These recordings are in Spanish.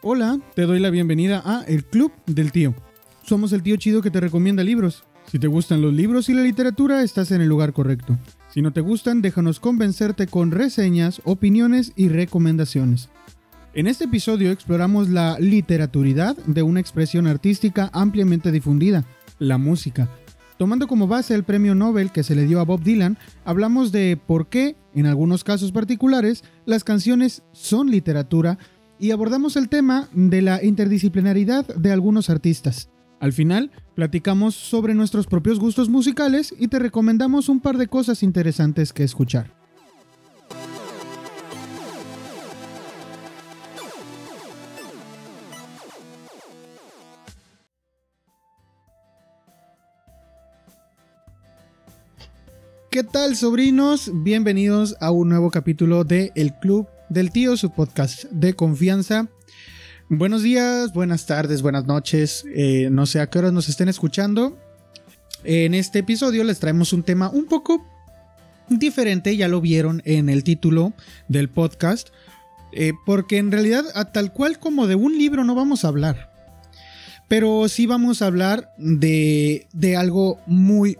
Hola, te doy la bienvenida a El Club del Tío. Somos el tío chido que te recomienda libros. Si te gustan los libros y la literatura, estás en el lugar correcto. Si no te gustan, déjanos convencerte con reseñas, opiniones y recomendaciones. En este episodio exploramos la literaturidad de una expresión artística ampliamente difundida, la música. Tomando como base el premio Nobel que se le dio a Bob Dylan, hablamos de por qué, en algunos casos particulares, las canciones son literatura y abordamos el tema de la interdisciplinaridad de algunos artistas. Al final, platicamos sobre nuestros propios gustos musicales y te recomendamos un par de cosas interesantes que escuchar. ¿Qué tal sobrinos? Bienvenidos a un nuevo capítulo de El Club del Tío, su podcast de confianza. Buenos días, buenas tardes, buenas noches. Eh, no sé a qué horas nos estén escuchando. En este episodio les traemos un tema un poco diferente, ya lo vieron en el título del podcast, eh, porque en realidad a tal cual como de un libro no vamos a hablar, pero sí vamos a hablar de, de algo muy,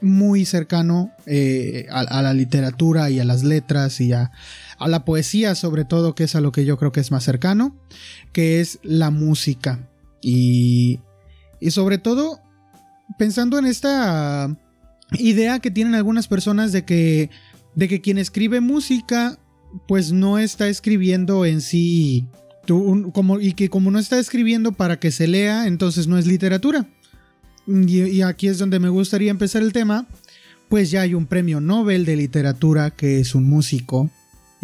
muy cercano eh, a, la literatura y a las letras y a, a la poesía sobre todo, que es a lo que yo creo que es más cercano, que es la música. Y, y sobre todo pensando en esta idea que tienen algunas personas de que, de que quien escribe música pues no está escribiendo en sí como, y que como no está escribiendo para que se lea, entonces no es literatura. Y, y, aquí es donde me gustaría empezar el tema, pues ya hay un premio Nobel de literatura que es un músico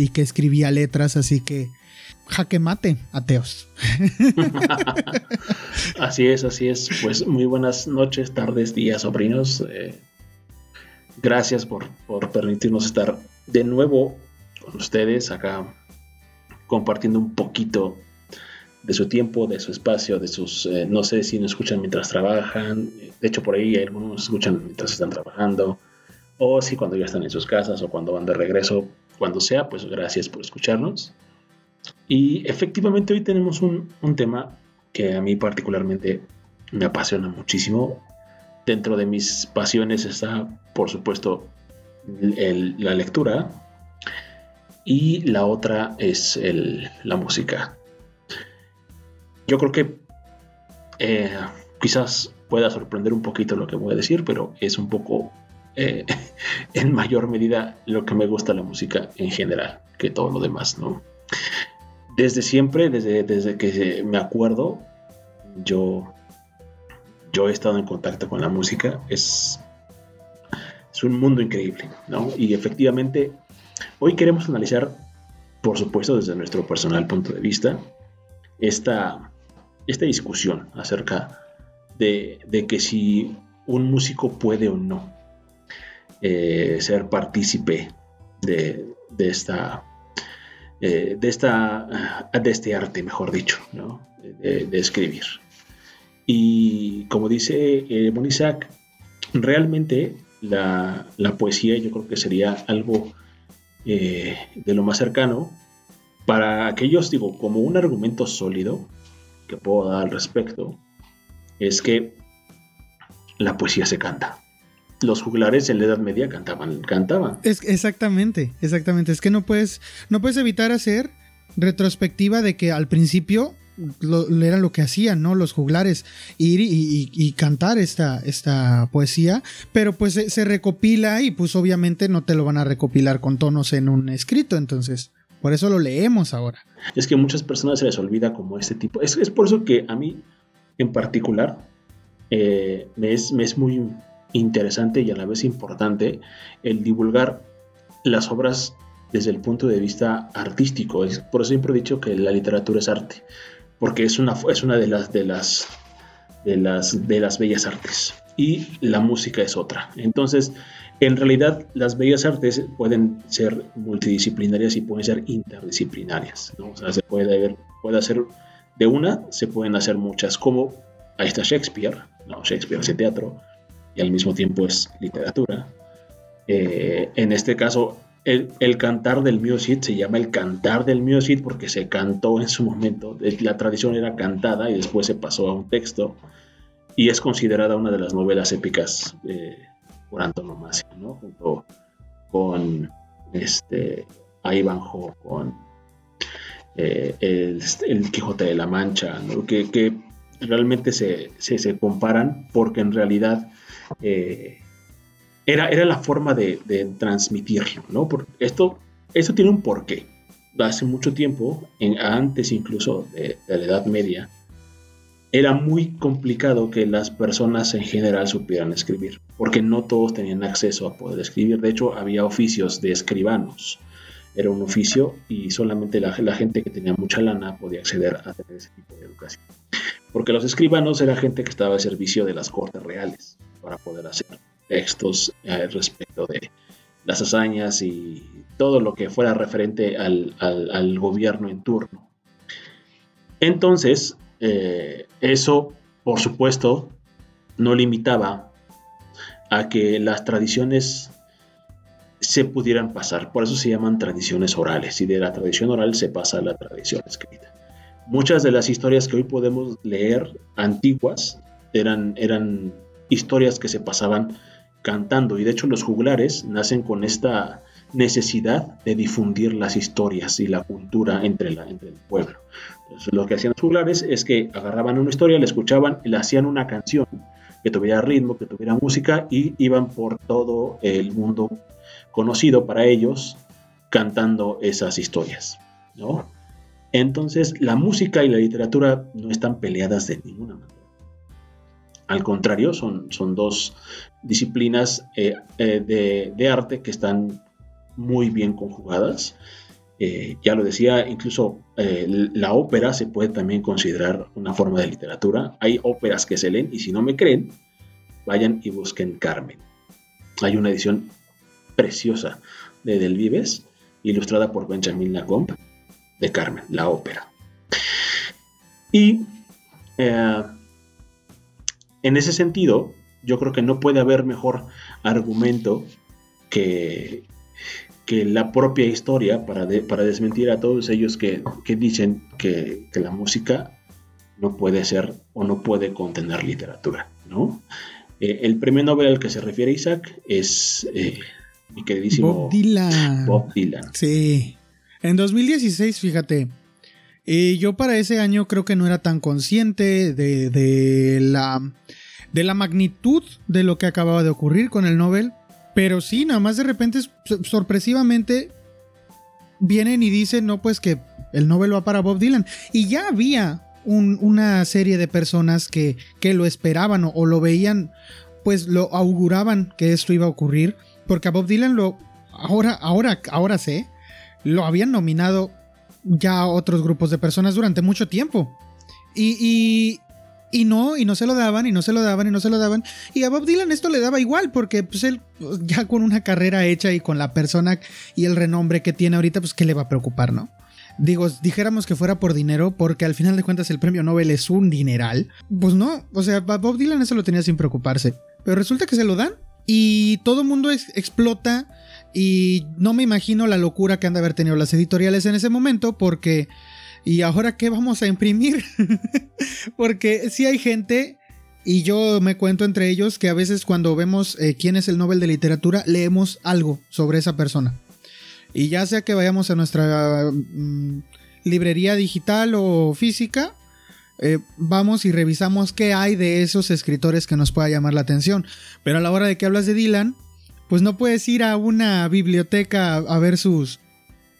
y que escribía letras, así que jaque mate, ateos. así es, así es. Pues muy buenas noches, tardes, días, sobrinos. Eh, gracias por, permitirnos estar de nuevo con ustedes acá compartiendo un poquito de su tiempo, de su espacio, de sus, eh, no sé si nos escuchan mientras trabajan, de hecho por ahí algunos nos escuchan mientras están trabajando, o si cuando ya están en sus casas o cuando van de regreso, cuando sea, pues gracias por escucharnos. Y efectivamente hoy tenemos un, tema que a mí particularmente me apasiona muchísimo. Dentro de mis pasiones está, por supuesto, la lectura y la otra es la música. Yo creo que eh, quizás pueda sorprender un poquito lo que voy a decir, pero es un poco eh, en mayor medida lo que me gusta la música en general que todo lo demás, ¿no? Desde siempre, desde, desde que me acuerdo, yo, yo he estado en contacto con la música, es, es un mundo increíble, ¿no? Y efectivamente, hoy queremos analizar, por supuesto, desde nuestro personal punto de vista, esta, esta discusión acerca de, de que si un músico puede o no eh, ser partícipe de, esta, eh, de, esta, de este arte, mejor dicho, de, escribir. Y como dice eh, Monisac, realmente la, poesía yo creo que sería algo de lo más cercano para aquellos, digo, como un argumento sólido que puedo dar al respecto, es que la poesía se canta los juglares en la Edad Media cantaban, cantaban. Es, exactamente, exactamente. Es que no puedes, no puedes evitar hacer retrospectiva de que al principio lo, era lo que hacían, ¿no? Los juglares, ir y, cantar esta, esta poesía, pero pues se, recopila y pues obviamente no te lo van a recopilar con tonos en un escrito, entonces por eso lo leemos ahora. Es que a muchas personas se les olvida como este tipo. Es, es por eso que a mí en particular eh, me, es, me es muy interesante y a la vez importante el divulgar las obras desde el punto de vista artístico. Por eso siempre he dicho que la literatura es arte, porque es una, es una de, las, de, las, de, las, de las bellas artes y la música es otra. Entonces, en realidad las bellas artes pueden ser multidisciplinarias y pueden ser interdisciplinarias. ¿no? O sea, se puede, puede hacer de una, se pueden hacer muchas, como ahí está Shakespeare, no, Shakespeare hace teatro, y al mismo tiempo es literatura. Eh, en este caso, el, cantar del Cid se llama el cantar del Cid porque se cantó en su momento. La tradición era cantada y después se pasó a un texto. Y es considerada una de las novelas épicas eh, por antonomasia, ¿no? Junto con este, Ivanhoe, con eh, el, Quijote de la Mancha, que, realmente se, se, comparan porque en realidad eh, era, era la forma de, transmitirlo, ¿no? Porque esto, esto tiene un porqué. Hace mucho tiempo, en, antes incluso de, la Edad Media, era muy complicado que las personas en general supieran escribir, porque no todos tenían acceso a poder escribir. De hecho, había oficios de escribanos. Era un oficio y solamente la, gente que tenía mucha lana podía acceder a tener ese tipo de educación. Porque los escribanos era gente que estaba al servicio de las cortes reales para poder hacerlo textos eh, respecto de las hazañas y todo lo que fuera referente al, gobierno en turno. Entonces, eh, eso, por supuesto, no limitaba a que las tradiciones se pudieran pasar. Por eso se llaman tradiciones orales y de la tradición oral se pasa a la tradición escrita. Muchas de las historias que hoy podemos leer antiguas eran, eran historias que se pasaban cantando. Y de hecho los juglares nacen con esta necesidad de difundir las historias y la cultura entre, la, entre el pueblo. Entonces, lo que hacían los juglares es que agarraban una historia, la escuchaban y le hacían una canción que tuviera ritmo, que tuviera música y iban por todo el mundo conocido para ellos cantando esas historias. ¿no? Entonces la música y la literatura no están peleadas de ninguna manera. Al contrario, son, son dos disciplinas eh, eh, de, arte que están muy bien conjugadas. Eh, ya lo decía, incluso la ópera se puede también considerar una forma de literatura. Hay óperas que se leen y si no me creen, vayan y busquen Carmen. Hay una edición preciosa de Del Vives, ilustrada por Benjamin Lacombe, de Carmen, la ópera. Y en ese sentido, yo creo que no puede haber mejor argumento que, que la propia historia para, para desmentir a todos ellos que, dicen que, la música no puede ser o no puede contener literatura, ¿no? Eh, el premio Nobel al que se refiere Isaac es eh, mi queridísimo Bob Dylan. Bob Dylan. Sí. En 2016, fíjate, eh, yo para ese año creo que no era tan consciente de, de la de la magnitud de lo que acababa de ocurrir con el Nobel. Pero sí, nada más de repente, sorpresivamente, vienen y dicen, no, pues que el Nobel va para Bob Dylan. Y ya había una serie de personas que, que lo esperaban o, lo veían, pues lo auguraban que esto iba a ocurrir. Porque a Bob Dylan lo, ahora, ahora, ahora sé, lo habían nominado ya otros grupos de personas durante mucho tiempo. y, y no, y no se lo daban, y no se lo daban, y no se lo daban. Y a Bob Dylan esto le daba igual, porque pues él pues, ya con una carrera hecha y con la persona y el renombre que tiene ahorita, pues qué le va a preocupar, ¿no? Digo, dijéramos que fuera por dinero, porque al final de cuentas el premio Nobel es un dineral. Pues no, o sea, Bob Dylan eso lo tenía sin preocuparse. Pero resulta que se lo dan y todo mundo explota y no me imagino la locura que han de haber tenido las editoriales en ese momento, porque ¿y ahora qué vamos a imprimir? Porque si hay gente, y yo me cuento entre ellos, que a veces cuando vemos eh, quién es el Nobel de Literatura, leemos algo sobre esa persona. Y ya sea que vayamos a nuestra mm, librería digital o física, eh, vamos y revisamos qué hay de esos escritores que nos pueda llamar la atención. Pero a la hora de que hablas de Dylan, pues no puedes ir a una biblioteca a ver sus,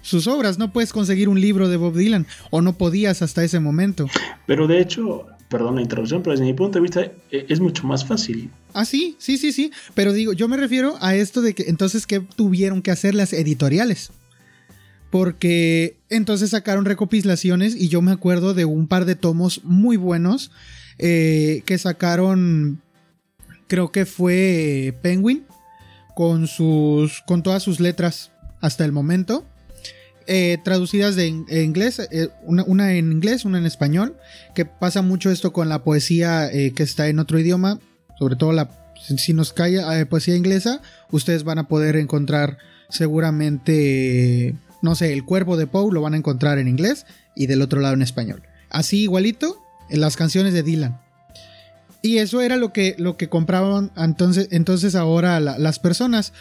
sus obras. No puedes conseguir un libro de Bob Dylan o no podías hasta ese momento. Pero de hecho, perdón la interrupción, pero desde mi punto de vista e, es mucho más fácil. Ah, sí, sí, sí, sí. Pero digo, yo me refiero a esto de que entonces, ¿qué tuvieron que hacer las editoriales? Porque entonces sacaron recopilaciones y yo me acuerdo de un par de tomos muy buenos eh, que sacaron, creo que fue Penguin, con, sus, con todas sus letras hasta el momento. Eh, traducidas de inglés, eh, una, en inglés, una en español, que pasa mucho esto con la poesía eh, que está en otro idioma, sobre todo la, si nos cae poesía inglesa, ustedes van a poder encontrar seguramente, no sé, el cuerpo de Poe lo van a encontrar en inglés y del otro lado en español. Así igualito en las canciones de Dylan. Y eso era lo que, lo que compraban entonces, entonces ahora las personas.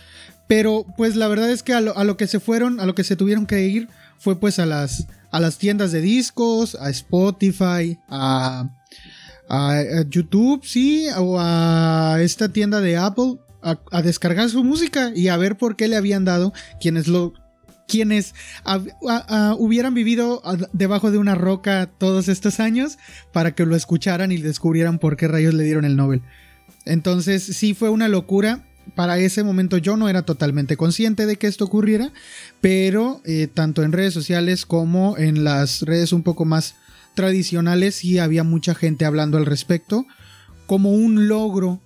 Pero pues la verdad es que a lo, que se fueron, a lo que se tuvieron que ir fue pues a las, a las tiendas de discos, a Spotify, a, a, YouTube, sí, o a esta tienda de Apple, a, descargar su música y a ver por qué le habían dado quienes lo quienes hubieran vivido debajo de una roca todos estos años para que lo escucharan y descubrieran por qué rayos le dieron el Nobel. Entonces sí fue una locura. Para ese momento yo no era totalmente consciente de que esto ocurriera, pero eh, tanto en redes sociales como en las redes un poco más tradicionales sí había mucha gente hablando al respecto como un logro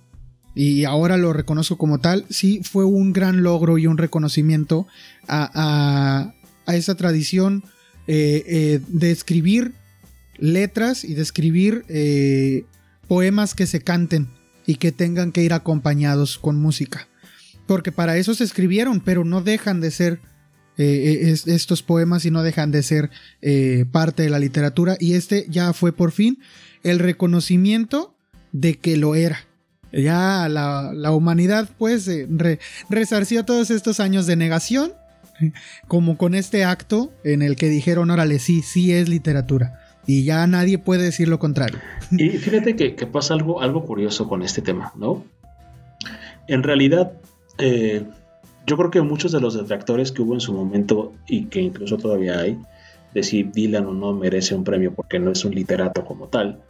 y ahora lo reconozco como tal, sí fue un gran logro y un reconocimiento a, esa tradición eh, eh, de escribir letras y de escribir eh, poemas que se canten y que tengan que ir acompañados con música. Porque para eso se escribieron, pero no dejan de ser estos poemas y no dejan de ser parte de la literatura. Y este ya fue por fin el reconocimiento de que lo era ya la, humanidad pues eh, resarció todos estos años de negación, como con este acto en el que dijeron, órale, sí, sí es literatura. Y ya nadie puede decir lo contrario. Y fíjate que, pasa algo, algo curioso con este tema, ¿no? En realidad, eh, yo creo que muchos de los detractores que hubo en su momento y que incluso todavía hay, de si Dylan o no merece un premio porque no es un literato como tal,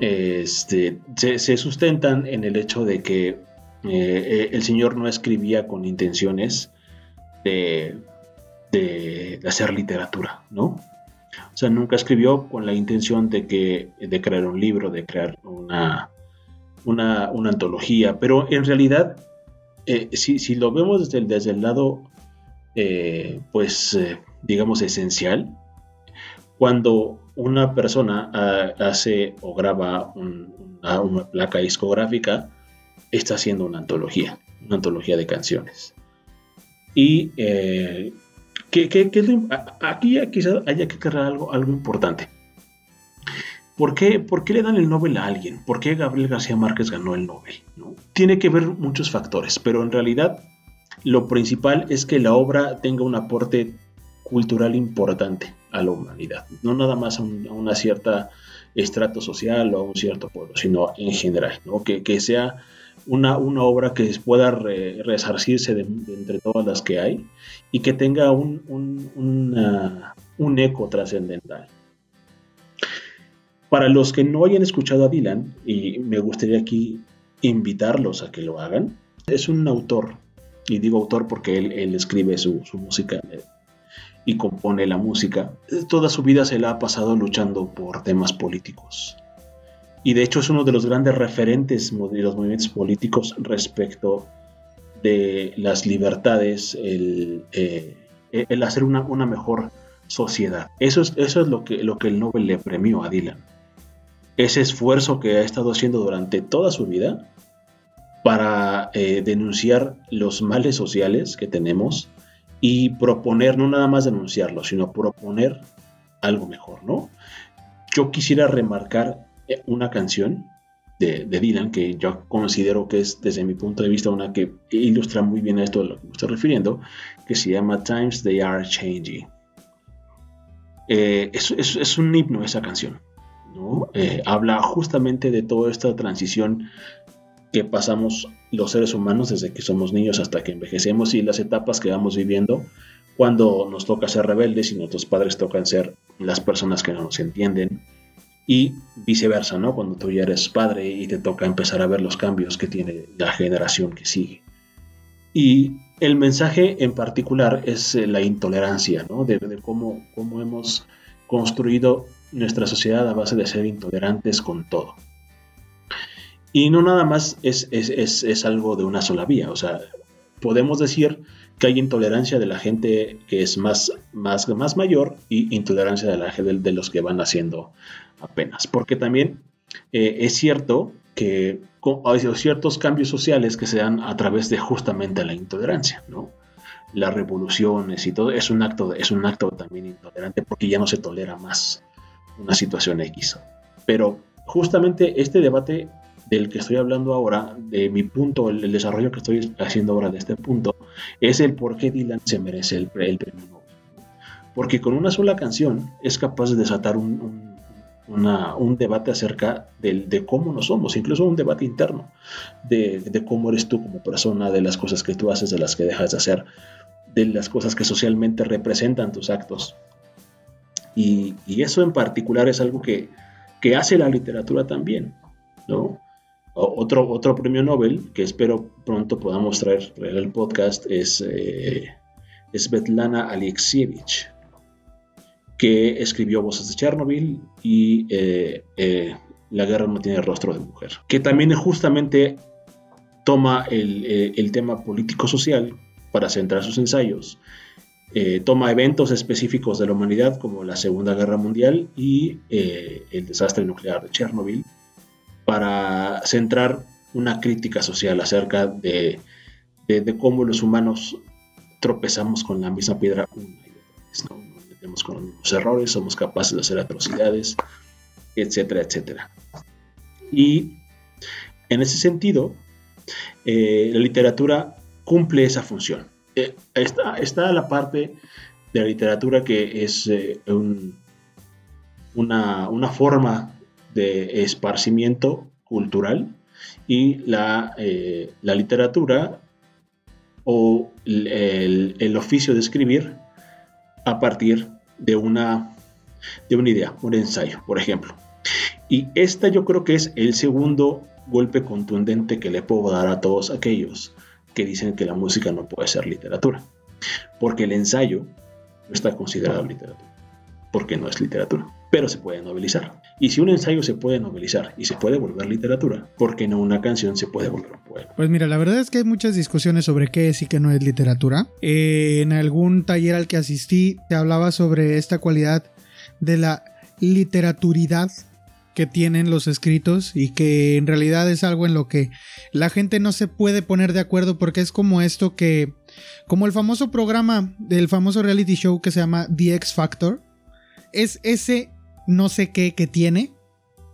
este, se, sustentan en el hecho de que eh, eh, el señor no escribía con intenciones de, hacer literatura, ¿no? O sea, nunca escribió con la intención de, que, de crear un libro, de crear una, una, antología, pero en realidad, eh, si, lo vemos desde desde el lado, pues, digamos, esencial, cuando una persona ah, hace o graba una, placa discográfica, está haciendo una antología, una antología de canciones. Y eh, aquí quizás haya que aclarar algo, algo importante. ¿Por qué, ¿Por qué, le dan el Nobel a alguien? ¿Por qué Gabriel García Márquez ganó el Nobel? Tiene que ver muchos factores, pero en realidad lo principal es que la obra tenga un aporte cultural importante a la humanidad, no nada más a, una cierta estrato social o a un cierto pueblo, sino en general, ¿no? que, sea una, una, obra que pueda resarcirse entre todas las que hay y que tenga un, un, eco trascendental. Para los que no hayan escuchado a Dylan, y me gustaría aquí invitarlos a que lo hagan, es un autor, y digo autor porque él, él escribe su, su música y compone la música, toda su vida se la ha pasado luchando por temas políticos. Y de hecho es uno de los grandes referentes de los movimientos políticos respecto de las libertades, el, eh, el hacer una, una, mejor sociedad. Eso es, eso es lo, que, lo que el Nobel le premió a Dylan. Ese esfuerzo que ha estado haciendo durante toda su vida para eh, denunciar los males sociales que tenemos, y proponer, no nada más denunciarlo, sino proponer algo mejor, ¿no? Yo quisiera remarcar eh, una canción de, Dylan que yo considero que es, desde mi punto de vista, una que ilustra muy bien esto de lo que me estoy refiriendo, que se llama Times They Are Changing. Eh, es, un himno esa canción, ¿no? Eh, habla justamente de toda esta transición que pasamos los seres humanos desde que somos niños hasta que envejecemos y las etapas que vamos viviendo cuando nos toca ser rebeldes y nuestros padres tocan ser las personas que no nos entienden y viceversa, ¿no? Cuando tú ya eres padre y te toca empezar a ver los cambios que tiene la generación que sigue. Y el mensaje en particular es eh, la intolerancia, ¿no? De, de cómo, cómo hemos construido nuestra sociedad a base de ser intolerantes con todo. Y no nada más es, es, algo de una sola vía, o sea, podemos decir que hay intolerancia de la gente que es más, más, más mayor y intolerancia de la gente de, los que van haciendo apenas. Porque también eh, es cierto que hay ciertos cambios sociales que se dan a través de justamente la intolerancia, ¿no? Las revoluciones y todo es un acto, es un acto también intolerante porque ya no se tolera más una situación X. Pero justamente este debate del que estoy hablando ahora, de mi punto, el, desarrollo que estoy haciendo ahora de este punto, es el por qué Dylan se merece el, premio Nobel. Porque con una sola canción es capaz de desatar un, debate acerca de, cómo no somos, incluso un debate interno, de, cómo eres tú como persona, de las cosas que tú haces, de las que dejas de hacer, de las cosas que socialmente representan tus actos. Y, eso en particular es algo que, que hace la literatura también, ¿no? Otro, otro premio Nobel que espero pronto podamos traer el podcast es eh, Svetlana Alexievich, que escribió Voces de Chernobyl y eh, eh, La guerra no tiene rostro de mujer, que también justamente toma el, tema político-social para centrar sus ensayos, toma eventos específicos de la humanidad como la Segunda Guerra Mundial y el desastre nuclear de Chernobyl, para centrar una crítica social acerca de, cómo los humanos tropezamos con la misma piedra una ¿no? Con los errores, somos capaces de hacer atrocidades, etcétera, etcétera. Y en ese sentido, eh, la literatura cumple esa función. Eh, está, la parte de la literatura que es eh, una, una, forma de esparcimiento cultural y la, eh, literatura o el, oficio de escribir a partir de una, de una idea, un ensayo, por ejemplo. Y esta yo creo que es el segundo golpe contundente que le puedo dar a todos aquellos que dicen que la música no puede ser literatura. Porque el ensayo no está considerado literatura, porque no es literatura pero se puede novelizar. Y si un ensayo se puede novelizar y se puede volver literatura, ¿por qué no una canción se puede volver un poema? Pues mira, la verdad es que hay muchas discusiones sobre qué es y qué no es literatura. Eh, en algún taller al que asistí se hablaba sobre esta cualidad de la literaturidad que tienen los escritos y que en realidad es algo en lo que la gente no se puede poner de acuerdo porque es como esto que, como el famoso programa del famoso reality show que se llama The X Factor, es ese no sé qué que tiene,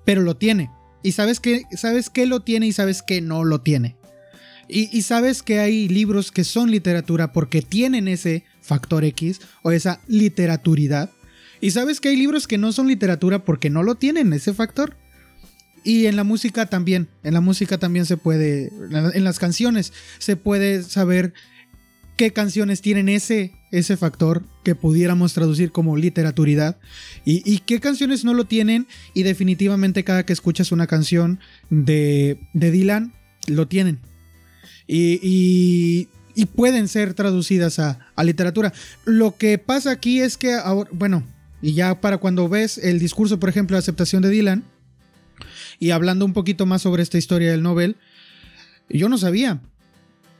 pero lo tiene. Y sabes que, sabes que lo tiene y sabes que no lo tiene. Y, sabes que hay libros que son literatura porque tienen ese factor X o esa literaturidad. Y sabes que hay libros que no son literatura porque no lo tienen, ese factor. Y en la música también, en la música también se puede, en las canciones se puede saber qué canciones tienen ese, ese factor que pudiéramos traducir como literaturidad y, qué canciones no lo tienen y definitivamente cada que escuchas una canción de, de Dylan lo tienen y, pueden ser traducidas a, a, literatura. Lo que pasa aquí es que ahora, bueno, y ya para cuando ves el discurso, por ejemplo, de aceptación de Dylan y hablando un poquito más sobre esta historia del Nobel, yo no sabía,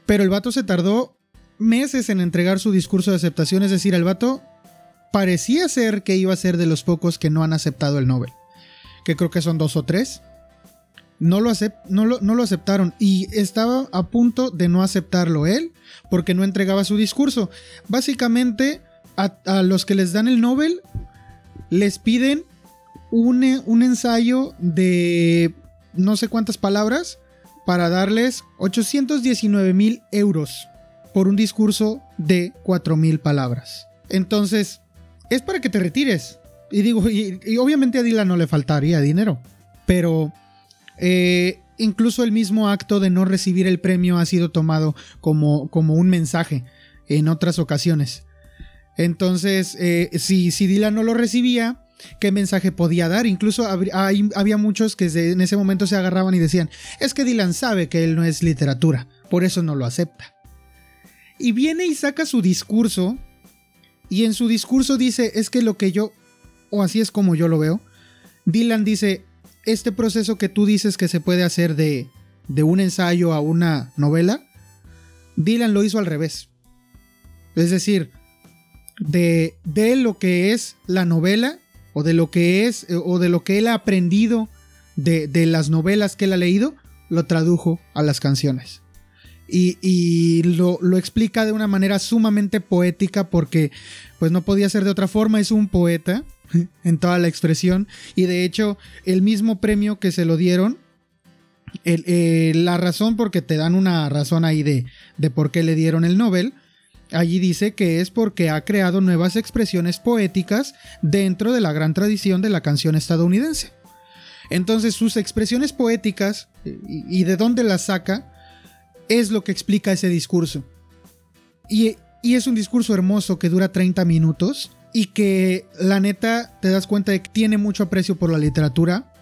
pero el vato se tardó meses en entregar su discurso de aceptación, es decir, el vato parecía ser que iba a ser de los pocos que no han aceptado el Nobel, que creo que son dos o tres. No lo, aceptaron y estaba a punto de no aceptarlo él porque no entregaba su discurso. Básicamente a, los que les dan el Nobel les piden un, un ensayo de no sé cuántas palabras para darles 819 mil euros por un discurso de 4.000 palabras. Entonces, es para que te retires. Y digo, y, obviamente a Dylan no le faltaría dinero, pero eh, incluso el mismo acto de no recibir el premio ha sido tomado como, como un mensaje en otras ocasiones. Entonces, eh, si, si Dylan no lo recibía, ¿qué mensaje podía dar? Incluso había muchos que en ese momento se agarraban y decían, es que Dylan sabe que él no es literatura, por eso no lo acepta. Y viene y saca su discurso. Y en su discurso dice, es que lo que yo, o así es como yo lo veo, Dylan dice, este proceso que tú dices que se puede hacer de, de un ensayo a una novela, Dylan lo hizo al revés. Es decir, de, de lo que es la novela, o de lo que es, o de lo que él ha aprendido de, de las novelas que él ha leído, lo tradujo a las canciones. Y, lo, explica de una manera sumamente poética porque pues no podía ser de otra forma, es un poeta en toda la expresión y de hecho el mismo premio que se lo dieron, eh, la razón porque te dan una razón ahí de, de por qué le dieron el Nobel, allí dice que es porque ha creado nuevas expresiones poéticas dentro de la gran tradición de la canción estadounidense. Entonces sus expresiones poéticas y, de dónde las saca es lo que explica ese discurso. Y, es un discurso hermoso que dura 30 minutos y que la neta te das cuenta de que tiene mucho aprecio por la literatura.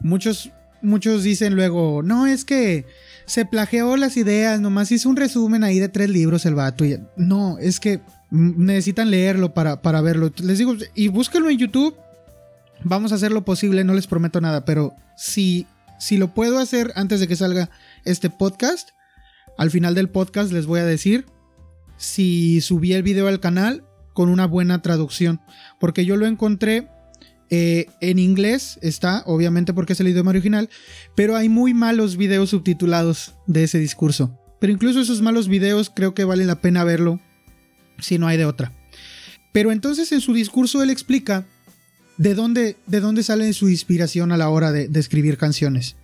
Muchos, muchos dicen luego, no, es que se plagió las ideas, nomás hizo un resumen ahí de tres libros el vato. Y, no, es que necesitan leerlo para, para verlo. Les digo, y búsquenlo en YouTube Vamos a hacer lo posible, no les prometo nada, pero si, si lo puedo hacer antes de que salga este podcast, al final del podcast les voy a decir si subí el video al canal con una buena traducción, porque yo lo encontré eh, en inglés, está, obviamente porque es el idioma original, pero hay muy malos videos subtitulados de ese discurso. Pero incluso esos malos videos creo que vale la pena verlo si no hay de otra. Pero entonces en su discurso él explica de dónde, de dónde sale su inspiración a la hora de, escribir canciones.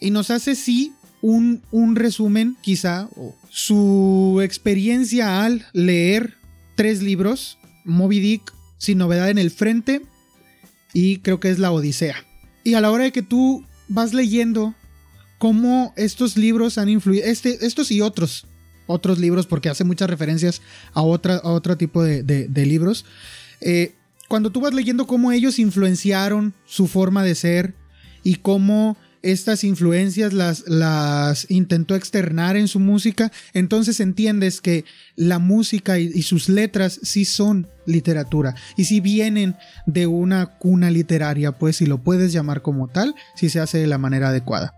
Y nos hace sí un, un resumen, quizá, su experiencia al leer tres libros, Moby Dick, Sin Novedad en el Frente, y creo que es La Odisea. Y a la hora de que tú vas leyendo cómo estos libros han influido, este, estos y otros, otros libros, porque hace muchas referencias a, otra, a otro tipo de, de libros, eh, cuando tú vas leyendo cómo ellos influenciaron su forma de ser y cómo estas influencias las, las intentó externar en su música, entonces entiendes que la música y, sus letras sí son literatura y si vienen de una cuna literaria, pues si lo puedes llamar como tal, si se hace de la manera adecuada.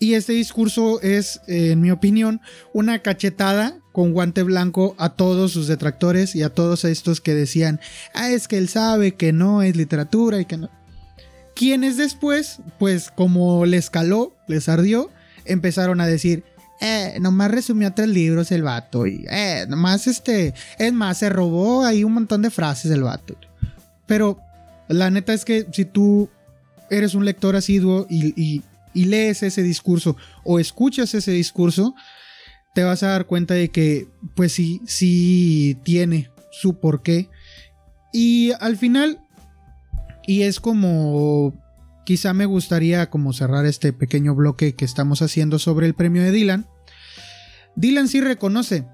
Y este discurso es, en mi opinión, una cachetada con guante blanco a todos sus detractores y a todos estos que decían, ah, es que él sabe que no es literatura y que no. Quienes después, pues como les caló, les ardió, empezaron a decir, eh, nomás resumió tres libros el vato y, eh, nomás este, es más, se robó ahí un montón de frases el vato. Pero la neta es que si tú eres un lector asiduo y y lees ese discurso o escuchas ese discurso, te vas a dar cuenta de que pues sí, sí tiene su porqué. Y al final, y es como quizá me gustaría como cerrar este pequeño bloque que estamos haciendo sobre el premio de Dylan. Dylan sí reconoce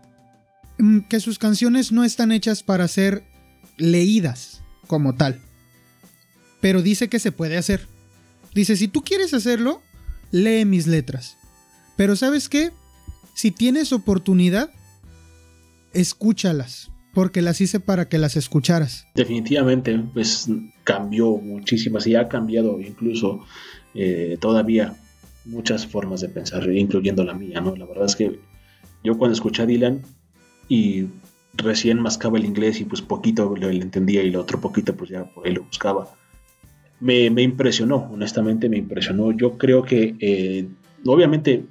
mm, que sus canciones no están hechas para ser leídas como tal, pero dice que se puede hacer. Dice, si tú quieres hacerlo, lee mis letras. Pero sabes qué? Si tienes oportunidad, escúchalas, porque las hice para que las escucharas. Definitivamente, pues cambió muchísimas y ha cambiado incluso eh, todavía muchas formas de pensar, incluyendo la mía, ¿no? La verdad es que yo cuando escuché a Dylan y recién mascaba el inglés y pues poquito lo entendía y lo otro poquito pues ya por ahí lo buscaba me, impresionó, honestamente me impresionó. Yo creo que, eh, obviamente,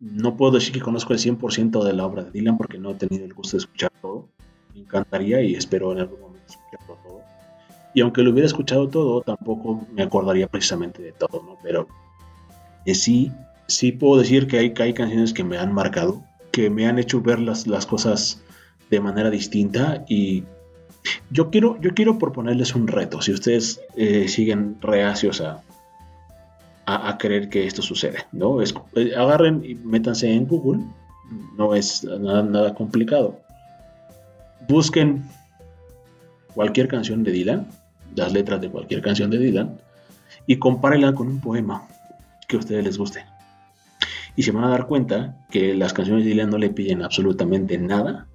no puedo decir que conozco el 100% de la obra de Dylan porque no he tenido el gusto de escuchar todo. Me encantaría y espero en algún momento escucharlo todo. Y aunque lo hubiera escuchado todo, tampoco me acordaría precisamente de todo, ¿no? Pero eh, sí, sí puedo decir que hay, que hay canciones que me han marcado, que me han hecho ver las, las cosas de manera distinta y yo quiero, yo quiero proponerles un reto, si ustedes eh, siguen reacios a, a, creer que esto sucede, ¿no? Es, eh, agarren y métanse en Google, no es nada, complicado. Busquen cualquier canción de Dylan, las letras de cualquier canción de Dylan, y compárenla con un poema que a ustedes les guste. Y se van a dar cuenta que las canciones de Dylan no le piden absolutamente nada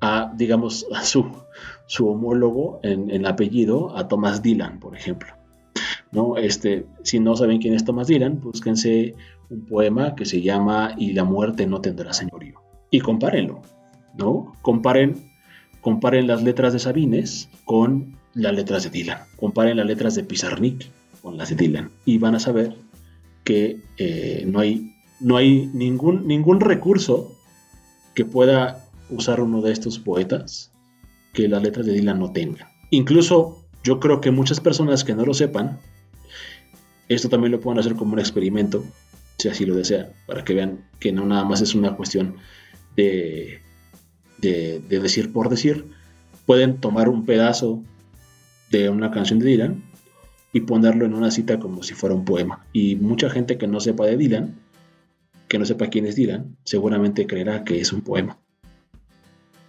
a, digamos, a su, su homólogo en, el apellido, a Thomas Dylan, por ejemplo. ¿No? Este, si no saben quién es Thomas Dylan, búsquense un poema que se llama Y la muerte no tendrá señorío. Y compárenlo, ¿no? Comparen, comparen las letras de Sabines con las letras de Dylan. Comparen las letras de Pizarnik con las de Dylan y van a saber que eh, no hay, no hay ningún, ningún recurso que pueda usar uno de estos poetas que las letras de Dylan no tengan. Incluso yo creo que muchas personas que no lo sepan, esto también lo pueden hacer como un experimento, si así lo desean, para que vean que no nada más es una cuestión de, de, de decir por decir. Pueden tomar un pedazo de una canción de Dylan y ponerlo en una cita como si fuera un poema. Y mucha gente que no sepa de Dylan, que no sepa quién es Dylan, seguramente creerá que es un poema.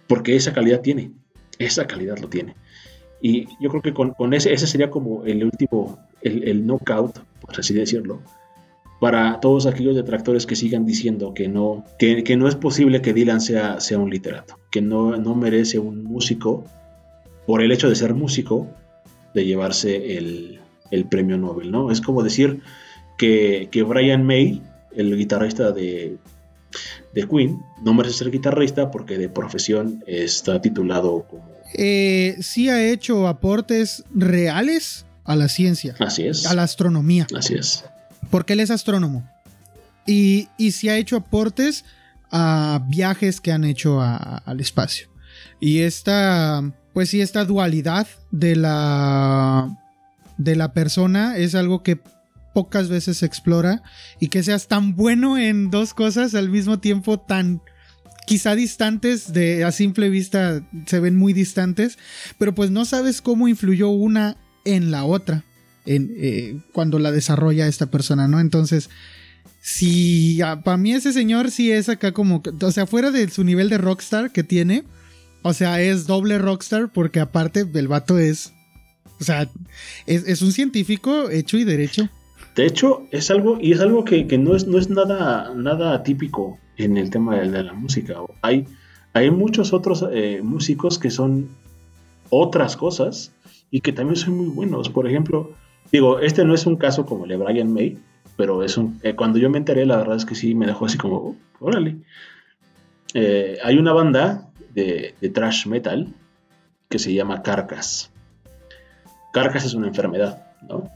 Porque esa calidad tiene, esa calidad lo tiene. Y yo creo que con, ese, ese sería como el último, el, knockout, por así decirlo, para todos aquellos detractores que sigan diciendo que no, que, no es posible que Dylan sea, sea un literato, que no, no merece un músico, por el hecho de ser músico, de llevarse el, el premio Nobel, ¿no? Es como decir que, Brian May, el guitarrista de, de, Queen, no merece ser guitarrista porque de profesión está titulado como... Eh, sí ha hecho aportes reales a la ciencia. Así es. A la astronomía. Así es. Porque él es astrónomo. Y, y sí ha hecho aportes a viajes que han hecho al espacio. Y esta, pues sí, esta dualidad de la de la persona es algo que pocas veces se explora y que seas tan bueno en dos cosas al mismo tiempo tan quizá distantes de a simple vista se ven muy distantes pero pues no sabes cómo influyó una en la otra en, eh, cuando la desarrolla esta persona no entonces si para mí ese señor sí es acá como o sea fuera de su nivel de rockstar que tiene o sea es doble rockstar porque aparte el vato es o sea, es, un científico hecho y derecho. De hecho, es algo, y es algo que, no, es, no es nada, nada típico en el tema de, la música. Hay, hay muchos otros eh, músicos que son otras cosas y que también son muy buenos. Por ejemplo, digo, este no es un caso como el de Brian May, pero es un, eh, cuando yo me enteré, la verdad es que sí me dejó así como, oh, órale. Eh, hay una banda de, de, thrash metal que se llama Carcass. Carcas es una enfermedad, ¿no?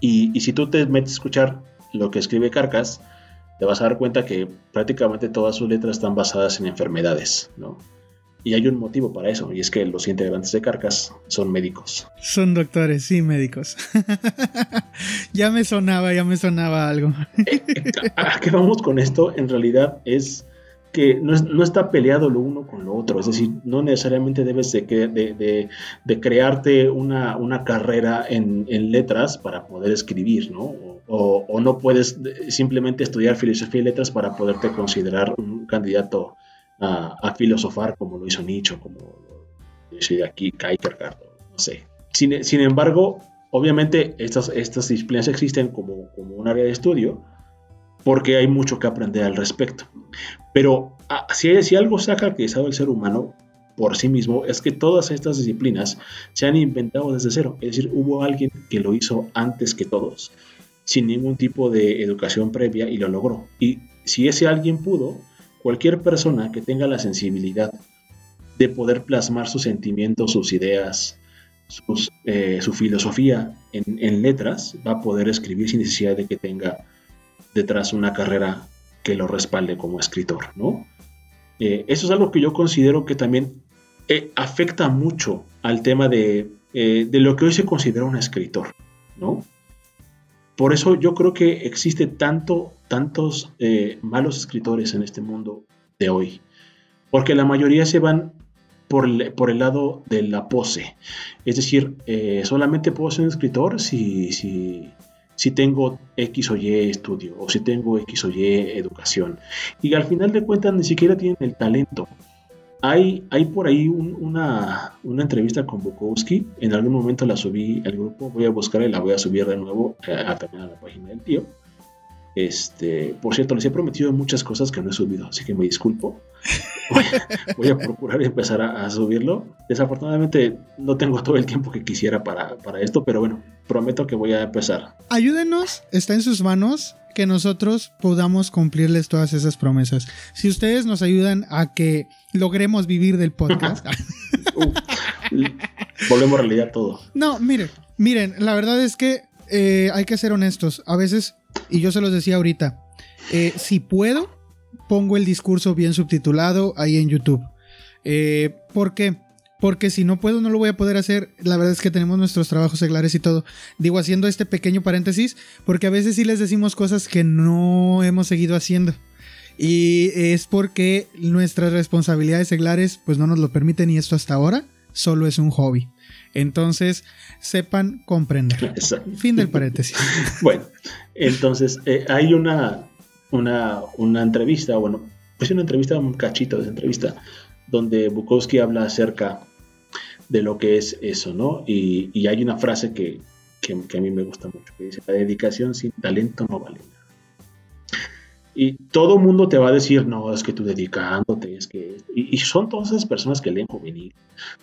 Y, si tú te metes a escuchar lo que escribe Carcas, te vas a dar cuenta que prácticamente todas sus letras están basadas en enfermedades, ¿no? Y hay un motivo para eso, y es que los integrantes de Carcas son médicos. Son doctores, sí, médicos. ya me sonaba, ya me sonaba algo. ¿A qué vamos con esto? En realidad es que no, está peleado lo uno con lo otro, es decir, no necesariamente debes de, de, crearte una, una carrera en, letras para poder escribir, ¿no? O, no puedes simplemente estudiar filosofía y letras para poderte considerar un candidato a, filosofar como lo hizo Nietzsche, como lo hizo aquí Kierkegaard, no sé. Sin, sin embargo, obviamente estas, estas disciplinas existen como, como un área de estudio, porque hay mucho que aprender al respecto. Pero ah, si, si algo se ha caracterizado el ser humano por sí mismo es que todas estas disciplinas se han inventado desde cero. Es decir, hubo alguien que lo hizo antes que todos, sin ningún tipo de educación previa y lo logró. Y si ese alguien pudo, cualquier persona que tenga la sensibilidad de poder plasmar sus sentimientos, sus ideas, eh, su filosofía en, en letras, va a poder escribir sin necesidad de que tenga detrás una carrera que lo respalde como escritor, ¿no? Eh, eso es algo que yo considero que también eh, afecta mucho al tema de, eh, de, lo que hoy se considera un escritor, ¿no? Por eso yo creo que existe tanto, tantos malos escritores en este mundo de hoy, porque la mayoría se van por el, por el lado de la pose, es decir, solamente puedo ser un escritor si, si, si tengo X o Y estudio o si tengo X o Y educación. Y al final de cuentas ni siquiera tienen el talento. Hay, hay por ahí una, una, entrevista con Bukowski, en algún momento la subí al grupo, voy a buscarla y la voy a subir de nuevo a, a, a la página del tío. Este, por cierto, les he prometido muchas cosas que no he subido, así que me disculpo. Voy a, procurar empezar a, subirlo. Desafortunadamente no tengo todo el tiempo que quisiera para, para, esto, pero bueno, prometo que voy a empezar. Ayúdenos, está en sus manos que nosotros podamos cumplirles todas esas promesas. Si ustedes nos ayudan a que logremos vivir del podcast. volvemos a realidad todo. No, miren, miren, la verdad es que eh, hay que ser honestos. A veces, y yo se los decía ahorita, eh, si puedo, pongo el discurso bien subtitulado ahí en YouTube. Eh, ¿Por qué? Porque si no puedo, no lo voy a poder hacer. La verdad es que tenemos nuestros trabajos seglares y todo. Digo, haciendo este pequeño paréntesis, porque a veces sí les decimos cosas que no hemos seguido haciendo. Y es porque nuestras responsabilidades seglares pues no nos lo permiten y esto hasta ahora solo es un hobby. Entonces, sepan comprender. Fin del paréntesis. bueno, entonces eh, hay una, una, una entrevista, bueno, pues una entrevista, un cachito de esa entrevista, donde Bukowski habla acerca de lo que es eso, ¿no? Y, hay una frase que, que, a mí me gusta mucho, que dice, la dedicación sin talento no vale nada. Y todo mundo te va a decir, no, es que tú dedicándote, es que... Y, son todas esas personas que leen juvenil,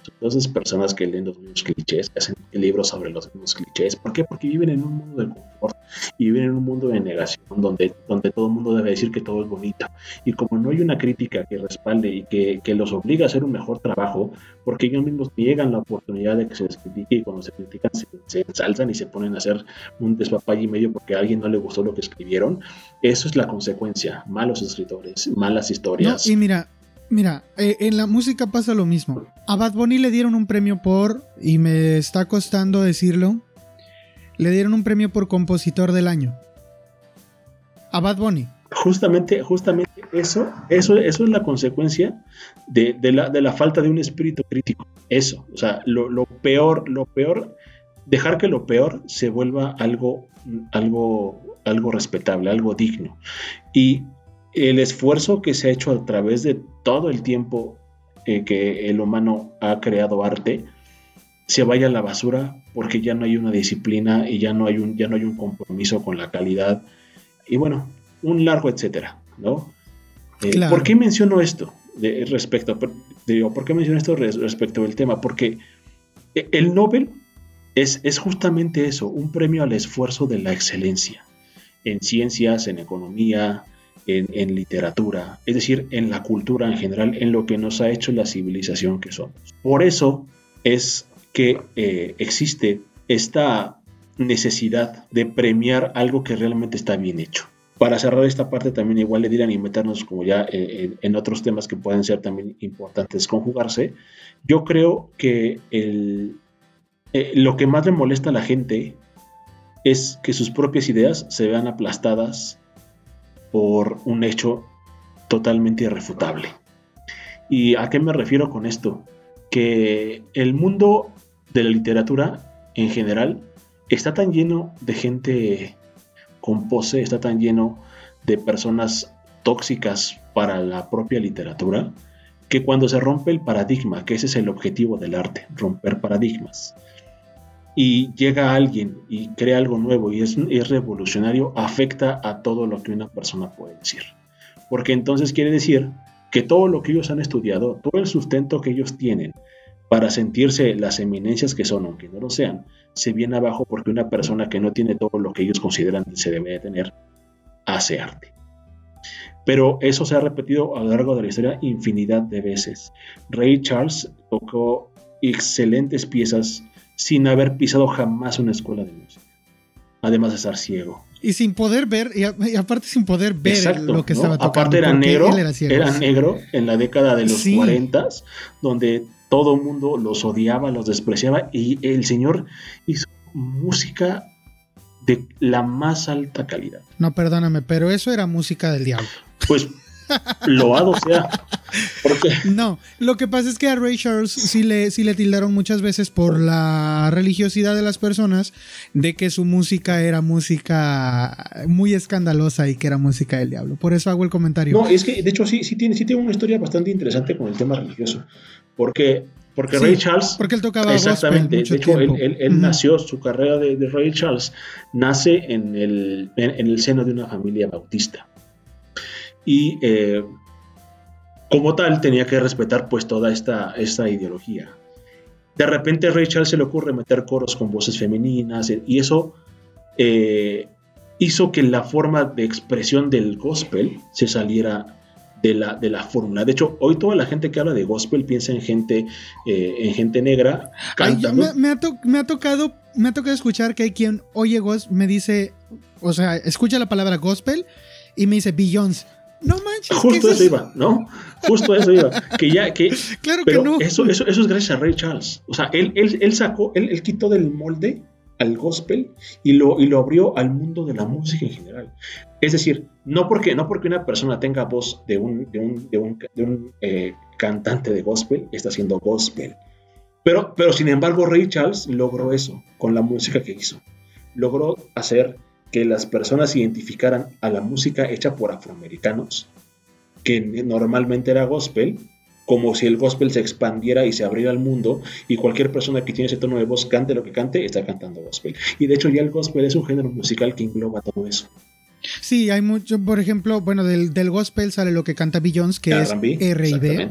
son todas esas personas que leen los mismos clichés, que hacen libros sobre los mismos clichés. ¿Por qué? Porque viven en un mundo de confort y viven en un mundo de negación donde, donde todo el mundo debe decir que todo es bonito. Y como no hay una crítica que respalde y que, que los obliga a hacer un mejor trabajo, porque ellos mismos niegan la oportunidad de que se les critique y cuando se critican se, ensalzan y se ponen a hacer un despapalle y medio porque a alguien no le gustó lo que escribieron, eso es la consecuencia. Malos escritores, malas historias. y mira, Mira, eh, en la música pasa lo mismo. A Bad Bunny le dieron un premio por, y me está costando decirlo, le dieron un premio por compositor del año. A Bad Bunny. Justamente, justamente eso, eso, eso es la consecuencia de, la, de la falta de un espíritu crítico. Eso, o sea, lo, peor, lo peor, dejar que lo peor se vuelva algo, algo, algo respetable, algo digno. Y el esfuerzo que se ha hecho a través de todo el tiempo eh, que el humano ha creado arte, se vaya a la basura porque ya no hay una disciplina y ya no hay un, ya no hay un compromiso con la calidad. Y bueno, un largo etcétera, ¿no? Eh, ¿Por qué menciono esto de, respecto? Digo, ¿Por qué menciono esto respecto del tema? Porque eh, el Nobel es, es justamente eso, un premio al esfuerzo de la excelencia en ciencias, en economía, en, en, literatura, es decir, en la cultura en general, en lo que nos ha hecho la civilización que somos. Por eso es que eh, existe esta necesidad de premiar algo que realmente está bien hecho para cerrar esta parte también igual le dirán y meternos como ya eh, en, otros temas que pueden ser también importantes conjugarse, yo creo que eh, lo que más le molesta a la gente es que sus propias ideas se vean aplastadas por un hecho totalmente irrefutable. ¿Y a qué me refiero con esto? Que el mundo de la literatura en general está tan lleno de gente compose está tan lleno de personas tóxicas para la propia literatura, que cuando se rompe el paradigma, que ese es el objetivo del arte, romper paradigmas, y llega alguien y crea algo nuevo y es, es revolucionario, afecta a todo lo que una persona puede decir. Porque entonces quiere decir que todo lo que ellos han estudiado, todo el sustento que ellos tienen para sentirse las eminencias que son, aunque no lo sean, se viene abajo porque una persona que no tiene todo lo que ellos consideran que se debe de tener, hace arte. Pero eso se ha repetido a lo largo de la historia infinidad de veces. Ray Charles tocó excelentes piezas sin haber pisado jamás una escuela de música. Además de estar ciego. Y sin poder ver, y, aparte sin poder ver lo que estaba tocando. Aparte era negro, era, negro en la década de los 40, donde todo el mundo los odiaba, los despreciaba y el señor hizo música de la más alta calidad. No, perdóname, pero eso era música del diablo. Pues loado sea. Porque... No, lo que pasa es que a Ray Charles sí le, sí le tildaron muchas veces por la religiosidad de las personas de que su música era música muy escandalosa y que era música del diablo. Por eso hago el comentario. No, es que de hecho sí, sí, tiene, sí tiene una historia bastante interesante con el tema religioso. Porque, porque Ray Charles. Porque él tocaba Exactamente. de hecho, él, nació, su carrera de, Ray Charles nace en el, en, el seno de una familia bautista. Y eh, como tal tenía que respetar pues toda esta, esta ideología. De repente a Ray Charles se le ocurre meter coros con voces femeninas y eso eh, hizo que la forma de expresión del gospel se saliera de la, de la fórmula. De hecho, hoy toda la gente que habla de gospel piensa en gente, eh, en gente negra. me, ha tocado me ha tocado escuchar que hay quien oye gospel, me dice, o sea, escucha la palabra gospel y me dice Beyoncé. No manches. Justo eso, iba, ¿no? Justo eso iba. Que ya, que. Claro pero que no. Eso, eso, eso es gracias a Ray Charles. O sea, él, él, él sacó, él, él, quitó del molde al gospel y lo, y lo abrió al mundo de la música en general. Es decir, no porque, no porque una persona tenga voz de un, de un, de un, de un eh, cantante de gospel, está haciendo gospel. Pero, pero sin embargo, Ray Charles logró eso con la música que hizo. Logró hacer que las personas identificaran a la música hecha por afroamericanos, que normalmente era gospel, como si el gospel se expandiera y se abriera al mundo y cualquier persona que tiene ese tono de voz cante lo que cante, está cantando gospel. Y de hecho ya el gospel es un género musical que engloba todo eso. Sí, hay mucho, por ejemplo, bueno, del, del gospel sale lo que canta Beyoncé, que es R y B.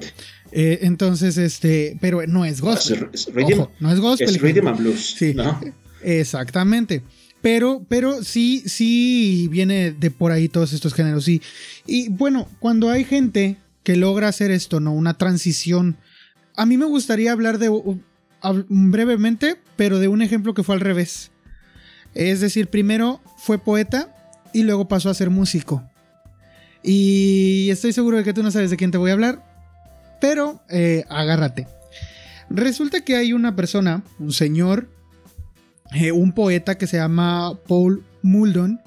Eh, entonces, este, pero no es gospel. Es, es Ojo, no es gospel. Es rhythm and blues. Sí, ¿no? exactamente. Pero, pero sí, sí viene de por ahí todos estos géneros. Sí. Y bueno, cuando hay gente que logra hacer esto, ¿no? Una transición. A mí me gustaría hablar de brevemente, pero de un ejemplo que fue al revés. Es decir, primero fue poeta y luego pasó a ser músico. Y estoy seguro de que tú no sabes de quién te voy a hablar, pero eh, agárrate. Resulta que hay una persona, un señor, eh, un poeta que se llama Paul Muldon,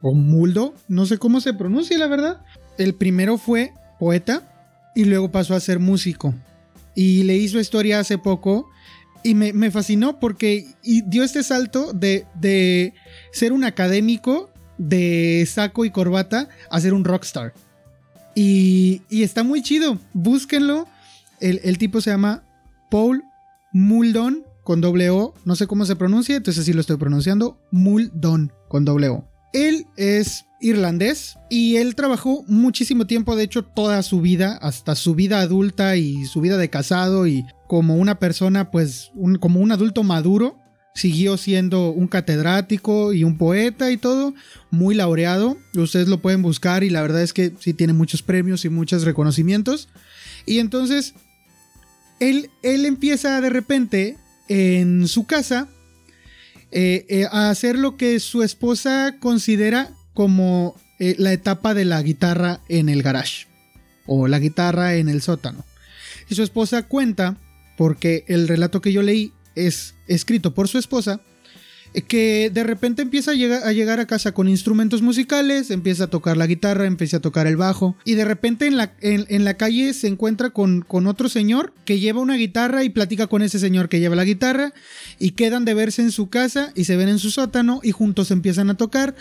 o Muldo, no sé cómo se pronuncia la verdad. El primero fue poeta y luego pasó a ser músico. Y leí su historia hace poco y me, me fascinó porque dio este salto de, de, ser un académico de saco y corbata a ser un rockstar. Y, y está muy chido, búsquenlo. El, el, tipo se llama Paul Muldon con doble O, no sé cómo se pronuncia, entonces así lo estoy pronunciando, Muldon con doble O. Él es irlandés y él trabajó muchísimo tiempo, de hecho toda su vida, hasta su vida adulta y su vida de casado y como una persona, pues como un adulto maduro, siguió siendo un catedrático y un poeta y todo, muy laureado. Ustedes lo pueden buscar y la verdad es que sí tiene muchos premios y muchos reconocimientos. Y entonces, él, él empieza de repente en su casa eh, eh, a hacer lo que su esposa considera como eh, la etapa de la guitarra en el garage o la guitarra en el sótano. Y su esposa cuenta, porque el relato que yo leí es escrito por su esposa, que de repente empieza a llegar, a casa con instrumentos musicales, empieza a tocar la guitarra, empieza a tocar el bajo, y de repente en la, en, la calle se encuentra con, con, otro señor que lleva una guitarra y platica con ese señor que lleva la guitarra, y quedan de verse en su casa y se ven en su sótano y juntos empiezan a tocar,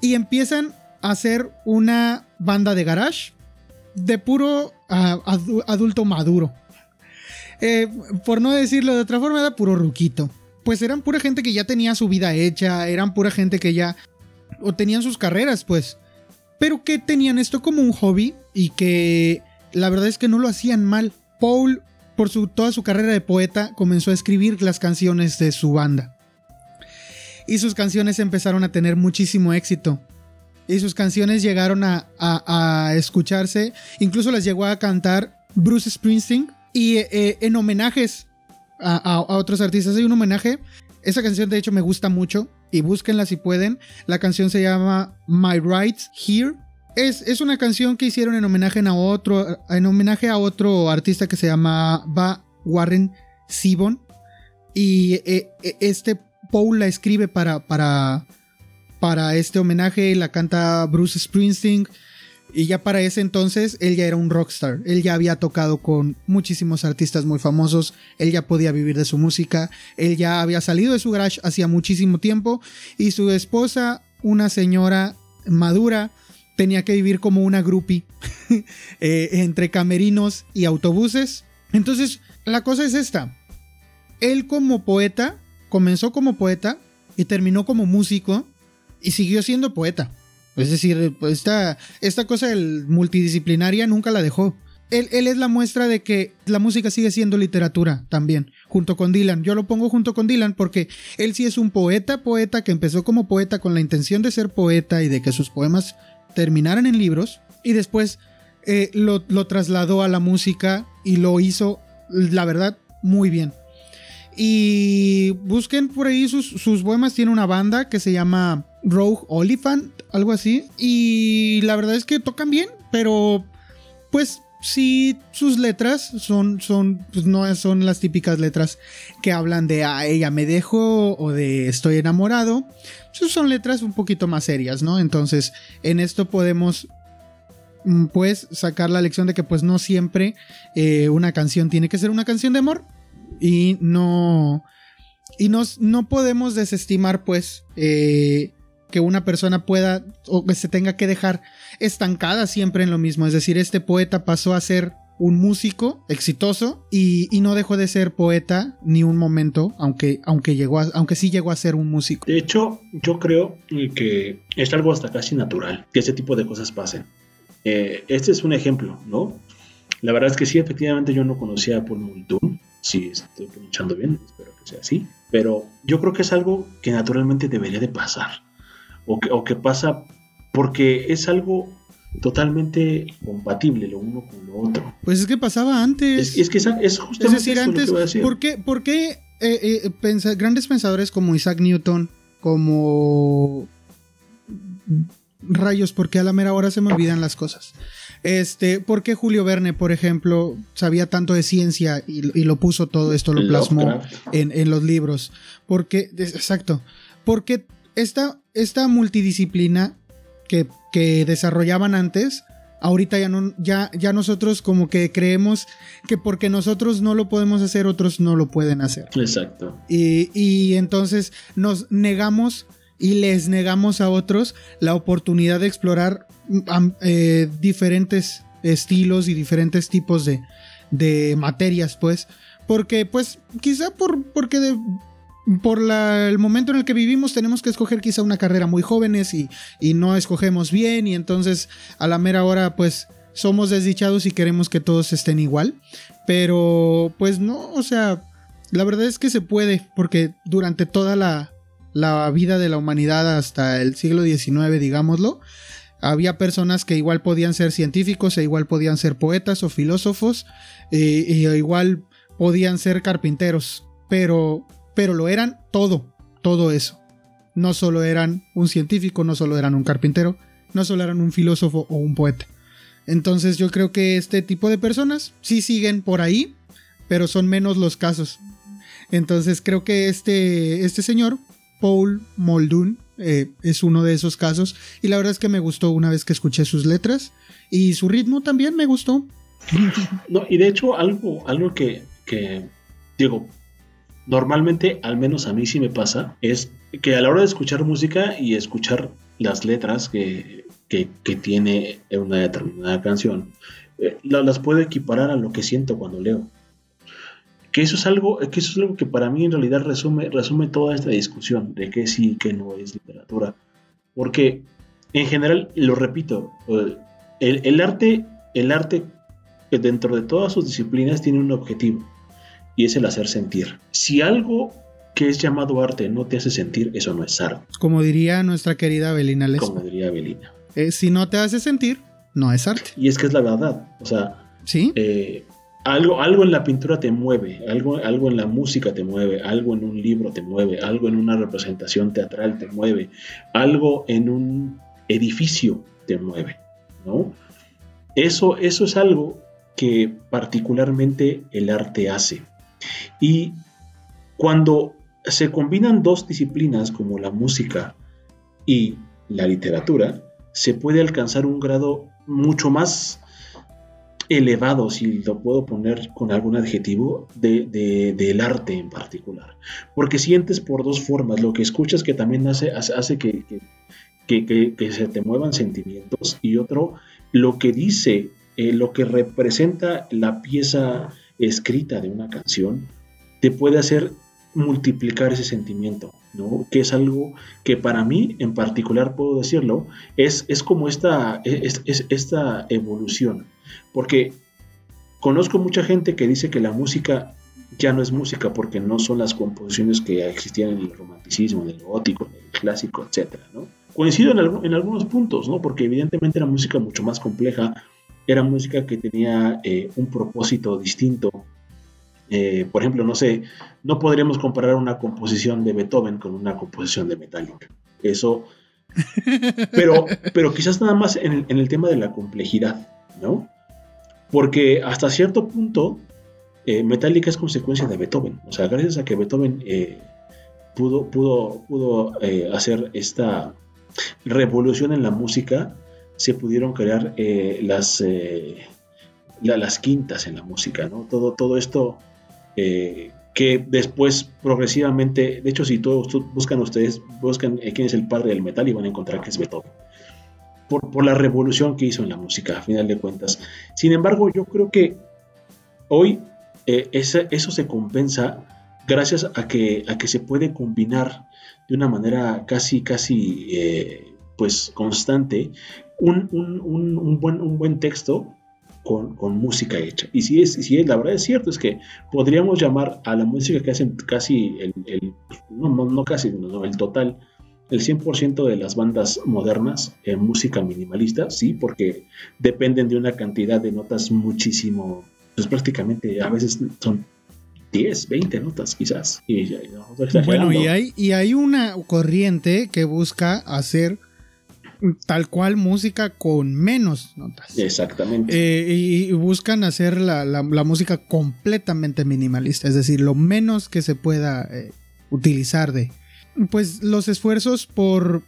y empiezan a hacer una banda de garage de puro uh, adulto maduro. Eh, por no decirlo de otra forma, era puro ruquito pues eran pura gente que ya tenía su vida hecha, eran pura gente que ya o tenían sus carreras, pues, pero que tenían esto como un hobby y que la verdad es que no lo hacían mal. Paul, por su, toda su carrera de poeta, comenzó a escribir las canciones de su banda. Y sus canciones empezaron a tener muchísimo éxito. Y sus canciones llegaron a, escucharse, incluso las llegó a cantar Bruce Springsteen y eh, en homenajes a, otros artistas. Hay un homenaje. Esa canción de hecho me gusta mucho y búsquenla si pueden. La canción se llama My Rights Here. Es, es una canción que hicieron en homenaje a otro, en homenaje a otro artista que se llama Va Warren Sibon. Y eh, este Paul la escribe para, para, para este homenaje, la canta Bruce Springsteen. Y ya para ese entonces él ya era un rockstar, él ya había tocado con muchísimos artistas muy famosos, él ya podía vivir de su música, él ya había salido de su garage hacía muchísimo tiempo. Y su esposa, una señora madura, tenía que vivir como una groupie eh, entre camerinos y autobuses. Entonces, la cosa es esta, él como poeta, comenzó como poeta y terminó como músico y siguió siendo poeta. Es decir, pues esta, esta cosa multidisciplinaria nunca la dejó. Él, él, es la muestra de que la música sigue siendo literatura también, junto con Dylan. Yo lo pongo junto con Dylan porque él sí es un poeta, poeta que empezó como poeta con la intención de ser poeta y de que sus poemas terminaran en libros y después eh, lo, lo trasladó a la música y lo hizo, la verdad, muy bien. Y busquen por ahí sus, sus poemas. Tiene una banda que se llama Rogue Oliphant, algo así. Y la verdad es que tocan bien, pero pues sí, sus letras son, son, pues no son las típicas letras que hablan de ah, ella me dejo o de estoy enamorado. Pues son letras un poquito más serias, ¿no? Entonces, en esto podemos mm, pues sacar la lección de que pues no siempre eh, una canción tiene que ser una canción de amor y no y nos, no podemos desestimar pues eh, que una persona pueda o que se tenga que dejar estancada siempre en lo mismo. Es decir, este poeta pasó a ser un músico exitoso y, no dejó de ser poeta ni un momento, aunque, aunque, llegó aunque sí llegó a ser un músico. De hecho, yo creo que es algo hasta casi natural que ese tipo de cosas pasen. Eh, este es un ejemplo, ¿no? La verdad es que sí, efectivamente yo no conocía a Paul Muldoon. Sí, estoy pronunciando bien, espero que sea así. Pero yo creo que es algo que naturalmente debería de pasar o que, pasa porque es algo totalmente compatible lo uno con lo otro. Pues es que pasaba antes. Es, que es, justamente decir, antes, ¿por qué, eh, eh, grandes pensadores como Isaac Newton, como rayos, porque a la mera hora se me olvidan las cosas? Este, ¿por qué Julio Verne, por ejemplo, sabía tanto de ciencia y, lo puso todo esto, lo plasmó en, en, los libros? Porque, exacto, porque esta, esta multidisciplina que, desarrollaban antes, ahorita ya no, ya, ya nosotros como que creemos que porque nosotros no lo podemos hacer, otros no lo pueden hacer. Exacto. Y, entonces nos negamos y les negamos a otros la oportunidad de explorar eh, diferentes estilos y diferentes tipos de, de materias, pues. Porque, pues, quizá por, porque de, por el momento en el que vivimos tenemos que escoger quizá una carrera muy jóvenes y, no escogemos bien y entonces a la mera hora pues somos desdichados y queremos que todos estén igual. Pero pues no, o sea, la verdad es que se puede porque durante toda la, vida de la humanidad hasta el siglo XIX, digámoslo, había personas que igual podían ser científicos e igual podían ser poetas o filósofos e, igual podían ser carpinteros, pero pero lo eran todo, todo eso. No solo eran un científico, no solo eran un carpintero, no solo eran un filósofo o un poeta. Entonces yo creo que este tipo de personas sí siguen por ahí, pero son menos los casos. Entonces creo que este, este señor, Paul Muldoon, eh, es uno de esos casos. Y la verdad es que me gustó una vez que escuché sus letras. Y su ritmo también me gustó. No, y de hecho, algo, algo que, que digo, normalmente, al menos a mí sí me pasa, es que a la hora de escuchar música y escuchar las letras que, tiene una determinada canción, eh, las puedo equiparar a lo que siento cuando leo. Que eso es algo que, eso es algo que para mí en realidad resume, resume toda esta discusión de que sí y que no es literatura. Porque en general, lo repito, eh, el, el arte, el arte dentro de todas sus disciplinas tiene un objetivo y es el hacer sentir. Si algo que es llamado arte no te hace sentir, eso no es arte. Como diría nuestra querida Belina Lespa. Como diría Belina. Eh, si no te hace sentir, no es arte. Y es que es la verdad. O sea, ¿Sí? Eh, algo, algo en la pintura te mueve, algo, algo en la música te mueve, algo en un libro te mueve, algo en una representación teatral te mueve, algo en un edificio te mueve, ¿no? Eso, eso es algo que particularmente el arte hace. Y cuando se combinan dos disciplinas como la música y la literatura, se puede alcanzar un grado mucho más elevado, si lo puedo poner con algún adjetivo, del arte en particular. Porque sientes por dos formas, lo que escuchas que también hace, hace, que, que, se te muevan sentimientos y otro, lo que dice, eh, lo que representa la pieza escrita de una canción te puede hacer multiplicar ese sentimiento, ¿no? Que es algo que para mí en particular puedo decirlo, es, es como esta, es, esta evolución, porque conozco mucha gente que dice que la música ya no es música porque no son las composiciones que existían en el romanticismo, en el gótico, en el clásico, etc. ¿no? Coincido en, en, algunos puntos, ¿no? porque evidentemente era música mucho más compleja, era música que tenía eh, un propósito distinto, Eh, por ejemplo, no sé, no podríamos comparar una composición de Beethoven con una composición de Metallica. Eso, pero, pero quizás nada más en el, tema de la complejidad, ¿no? Porque hasta cierto punto, eh, Metallica es consecuencia de Beethoven. O sea, gracias a que Beethoven pudo, pudo, pudo hacer esta revolución en la música, se pudieron crear las, las quintas en la música, ¿no? Todo, todo esto eh, que después progresivamente, de hecho si todos buscan ustedes, buscan eh, quién es el padre del metal y van a encontrar que es Beethoven. Por, por, la revolución que hizo en la música, a final de cuentas. Sin embargo, yo creo que hoy eh, eso se compensa gracias a que, a que se puede combinar de una manera casi, casi, pues constante un, un, un, buen, un buen texto con, música hecha. Y si es, si es, la verdad es cierto, es que podríamos llamar a la música que hacen casi el, no, no, casi, no, el total, el 100% de las bandas modernas en música minimalista, sí, porque dependen de una cantidad de notas muchísimo, pues prácticamente a veces son 10, 20 notas quizás. Y, bueno, y hay, y hay una corriente que busca hacer tal cual música con menos notas. Exactamente. Eh, y, buscan hacer la, música completamente minimalista, es decir, lo menos que se pueda eh, utilizar de... Pues los esfuerzos por,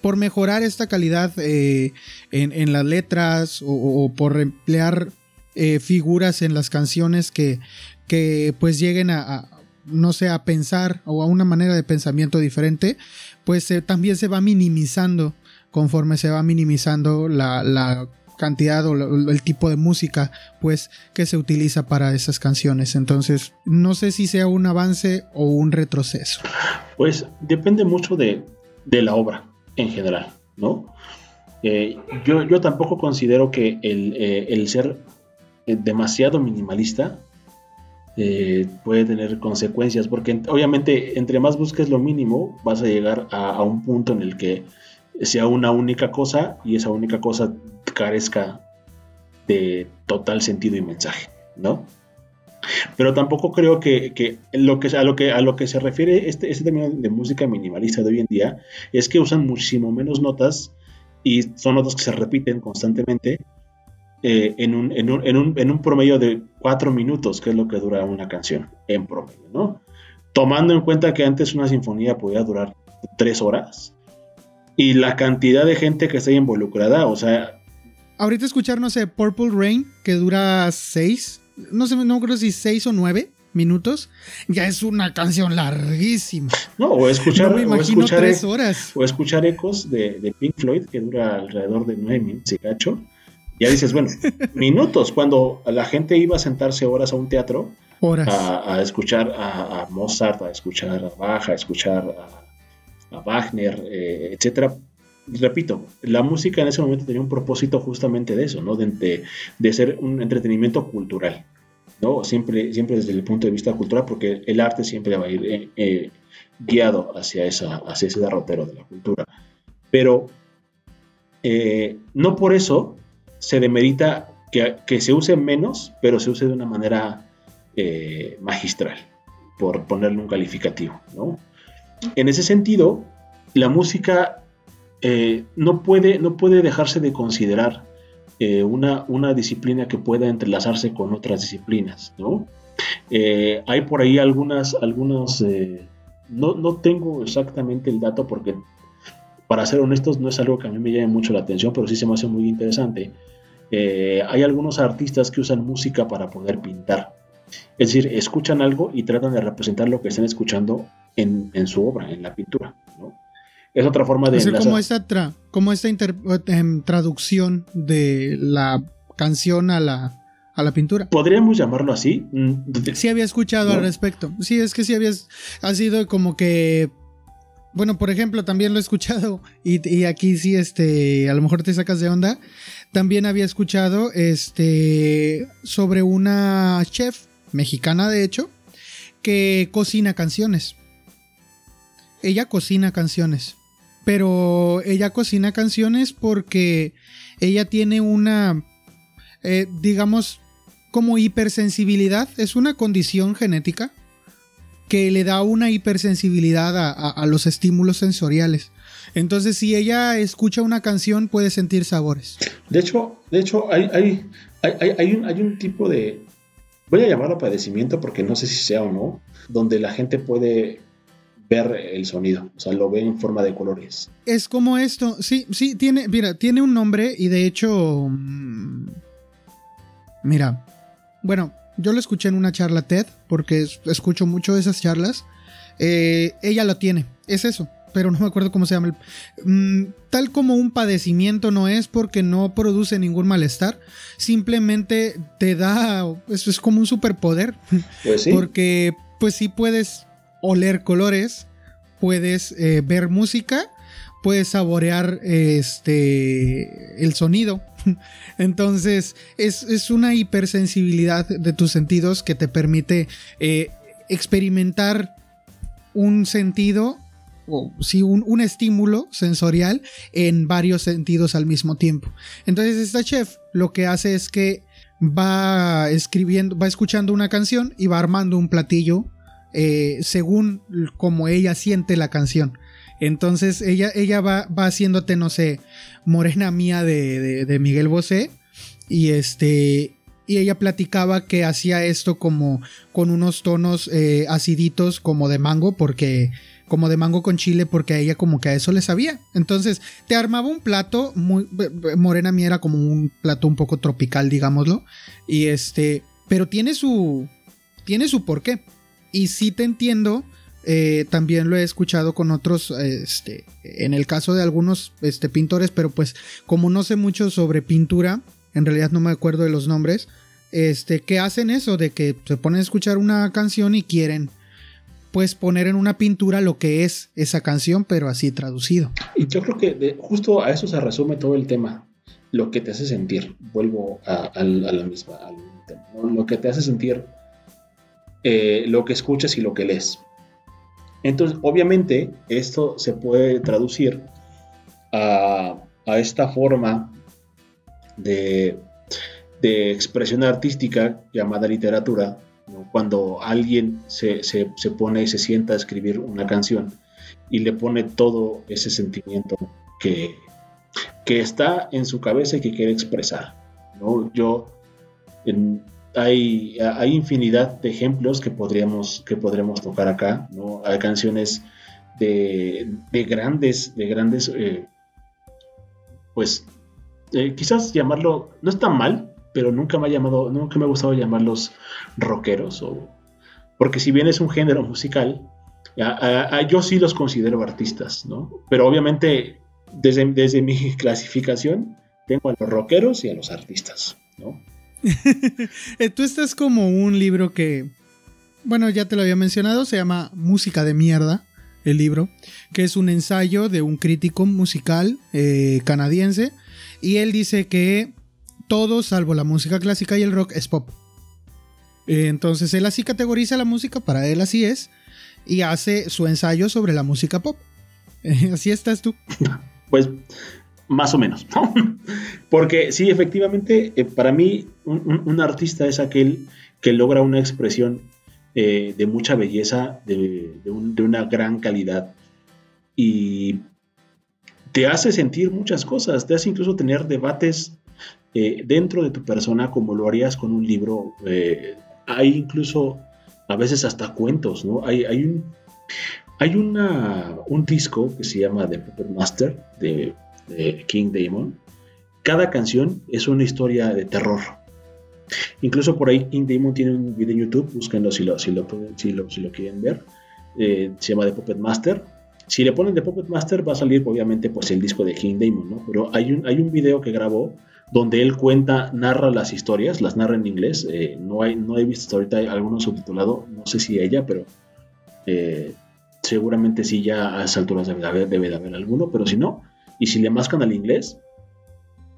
por mejorar esta calidad eh, en, las letras o, por emplear figuras en las canciones que, que pues lleguen a, no sé, a pensar o a una manera de pensamiento diferente, pues también se va minimizando conforme se va minimizando la, cantidad o el tipo de música pues que se utiliza para esas canciones. Entonces no sé si sea un avance o un retroceso. Pues depende mucho de, la obra en general no eh, yo, yo, tampoco considero que el, eh, ser eh, demasiado minimalista puede tener consecuencias porque obviamente entre más busques lo mínimo vas a llegar a un punto en el que sea una única cosa y esa única cosa carezca de total sentido y mensaje, ¿no? Pero tampoco creo que, lo que, a, lo que a lo que se refiere este, este término de música minimalista de hoy en día es que usan muchísimo menos notas y son notas que se repiten constantemente eh, en, un, en, un, en, un, en, un, promedio de cuatro minutos, que es lo que dura una canción en promedio, ¿no? Tomando en cuenta que antes una sinfonía podía durar tres horas, y la cantidad de gente que está involucrada, o sea... Ahorita escuchar, no sé, Purple Rain, que dura seis, no sé, no creo si seis o nueve minutos, ya es una canción larguísima. No, o escuchar, me imagino o escuchar, tres horas. O escuchar ecos de, Pink Floyd, que dura alrededor de nueve minutos y cacho. Ya dices, bueno, minutos, cuando la gente iba a sentarse horas a un teatro, horas. A, escuchar a, a, Mozart, a escuchar a Bach, a escuchar a a Wagner, eh, etcétera. Repito, la música en ese momento tenía un propósito justamente de eso, ¿no? De, de, ser un entretenimiento cultural, ¿no? Siempre, siempre desde el punto de vista cultural, porque el arte siempre va a ir eh, eh, guiado hacia, esa, hacia ese derrotero de la cultura. Pero no por eso se demerita que, que, se use menos, pero se use de una manera magistral, por ponerle un calificativo, ¿no? En ese sentido, la música eh, no, puede, no puede dejarse de considerar eh, una, una, disciplina que pueda entrelazarse con otras disciplinas, ¿no? Eh, hay por ahí algunas, algunos, no, no, tengo exactamente el dato porque, para ser honestos, no es algo que a mí me llame mucho la atención, pero sí se me hace muy interesante. hay algunos artistas que usan música para poder pintar. Es decir, escuchan algo y tratan de representar lo que están escuchando en, su obra, en la pintura. Es otra forma de... como esta, como esta em, traducción de la canción a la, a la pintura. Podríamos llamarlo así. Mm, sí había escuchado al respecto. Sí, es que sí habías... Ha sido como que... Bueno, por ejemplo, también lo he escuchado y, y, aquí sí, este, a lo mejor te sacas de onda. También había escuchado, este, sobre una chef mexicana, de hecho, que cocina canciones ella cocina canciones. Pero ella cocina canciones porque ella tiene una, eh, digamos, como hipersensibilidad, es una condición genética que le da una hipersensibilidad a, los estímulos sensoriales. Entonces, si ella escucha una canción, puede sentir sabores. De hecho, de hecho hay, hay, hay, un, hay un tipo de, voy a llamarlo padecimiento porque no sé si sea o no, donde la gente puede ver el sonido, o sea, lo ve en forma de colores. Es como esto, sí, sí, tiene, mira, tiene un nombre y de hecho, mm, mira, bueno, yo lo escuché en una charla TED, porque escucho mucho esas charlas, eh, ella lo tiene, es eso, pero no me acuerdo cómo se llama. Mm, tal como un padecimiento no es porque no produce ningún malestar, simplemente te da, eso es como un superpoder, pues sí. porque pues sí puedes oler colores, puedes eh, ver música, puedes saborear este el sonido. Entonces, es, una hipersensibilidad de tus sentidos que te permite eh, experimentar un sentido o sí, un, un, estímulo sensorial en varios sentidos al mismo tiempo. Entonces, esta chef lo que hace es que va escribiendo, va escuchando una canción y va armando un platillo eh, según como ella siente la canción. Entonces ella, ella va, va haciéndote, no sé, Morena Mía de, Miguel Bosé. Y este. Y ella platicaba que hacía esto como con unos tonos eh, aciditos como de mango, porque. Como de mango con chile, porque a ella como que a eso le sabía. Entonces, te armaba un plato muy. Morena Mía era como un plato un poco tropical, digámoslo. Y este. Pero tiene su. Tiene su porqué. Y sí te entiendo, eh, también lo he escuchado con otros, este, en el caso de algunos este, pintores, pero pues como no sé mucho sobre pintura, en realidad no me acuerdo de los nombres, este, que hacen eso, de que se ponen a escuchar una canción y quieren pues poner en una pintura lo que es esa canción, pero así traducido. Y yo creo que justo a eso se resume todo el tema, lo que te hace sentir, vuelvo a, la misma, lo que te hace sentir eh, lo que escuchas y lo que lees. Entonces, obviamente, esto se puede traducir a, esta forma de, expresión artística llamada literatura, cuando alguien se, pone y se sienta a escribir una canción y le pone todo ese sentimiento que, que está en su cabeza y que quiere expresar. ¿no? Yo, en, hay, infinidad de ejemplos que podríamos, que podríamos tocar acá, ¿no? Hay canciones de, grandes, de grandes, eh, pues, eh, quizás llamarlo, no está mal, pero nunca me ha llamado, nunca me ha gustado llamarlos rockeros, o, porque si bien es un género musical, yo sí los considero artistas, ¿no? Pero obviamente, desde, desde mi clasificación, tengo a los rockeros y a los artistas, ¿no? Eh, tú estás como un libro que, bueno, ya te lo había mencionado, se llama Música de Mierda, el libro, que es un ensayo de un crítico musical eh, canadiense, y él dice que todo, salvo la música clásica y el rock, es pop. Eh, entonces él así categoriza la música, para él así es, y hace su ensayo sobre la música pop. así estás tú. Pues más o menos, Porque sí, efectivamente, eh, para mí un, artista es aquel que logra una expresión eh, de mucha belleza, de, una gran calidad y te hace sentir muchas cosas, te hace incluso tener debates eh, dentro de tu persona como lo harías con un libro. hay incluso a veces hasta cuentos, ¿no? Hay, hay un... Hay una, un disco que se llama The Puppet Master de de King Damon, cada canción es una historia de terror. Incluso por ahí King Damon tiene un video en YouTube, búsquenlo si lo, si lo, si lo, si lo quieren ver. Eh, se llama The Puppet Master. Si le ponen The Puppet Master va a salir obviamente pues el disco de King Damon, ¿no? Pero hay un, hay un video que grabó donde él cuenta, narra las historias, las narra en inglés. Eh, no, hay, no he visto ahorita alguno subtitulado, no sé si ella, pero eh, seguramente sí ya a esas alturas debe haber, debe de haber alguno, pero si no, y si le mascan al inglés,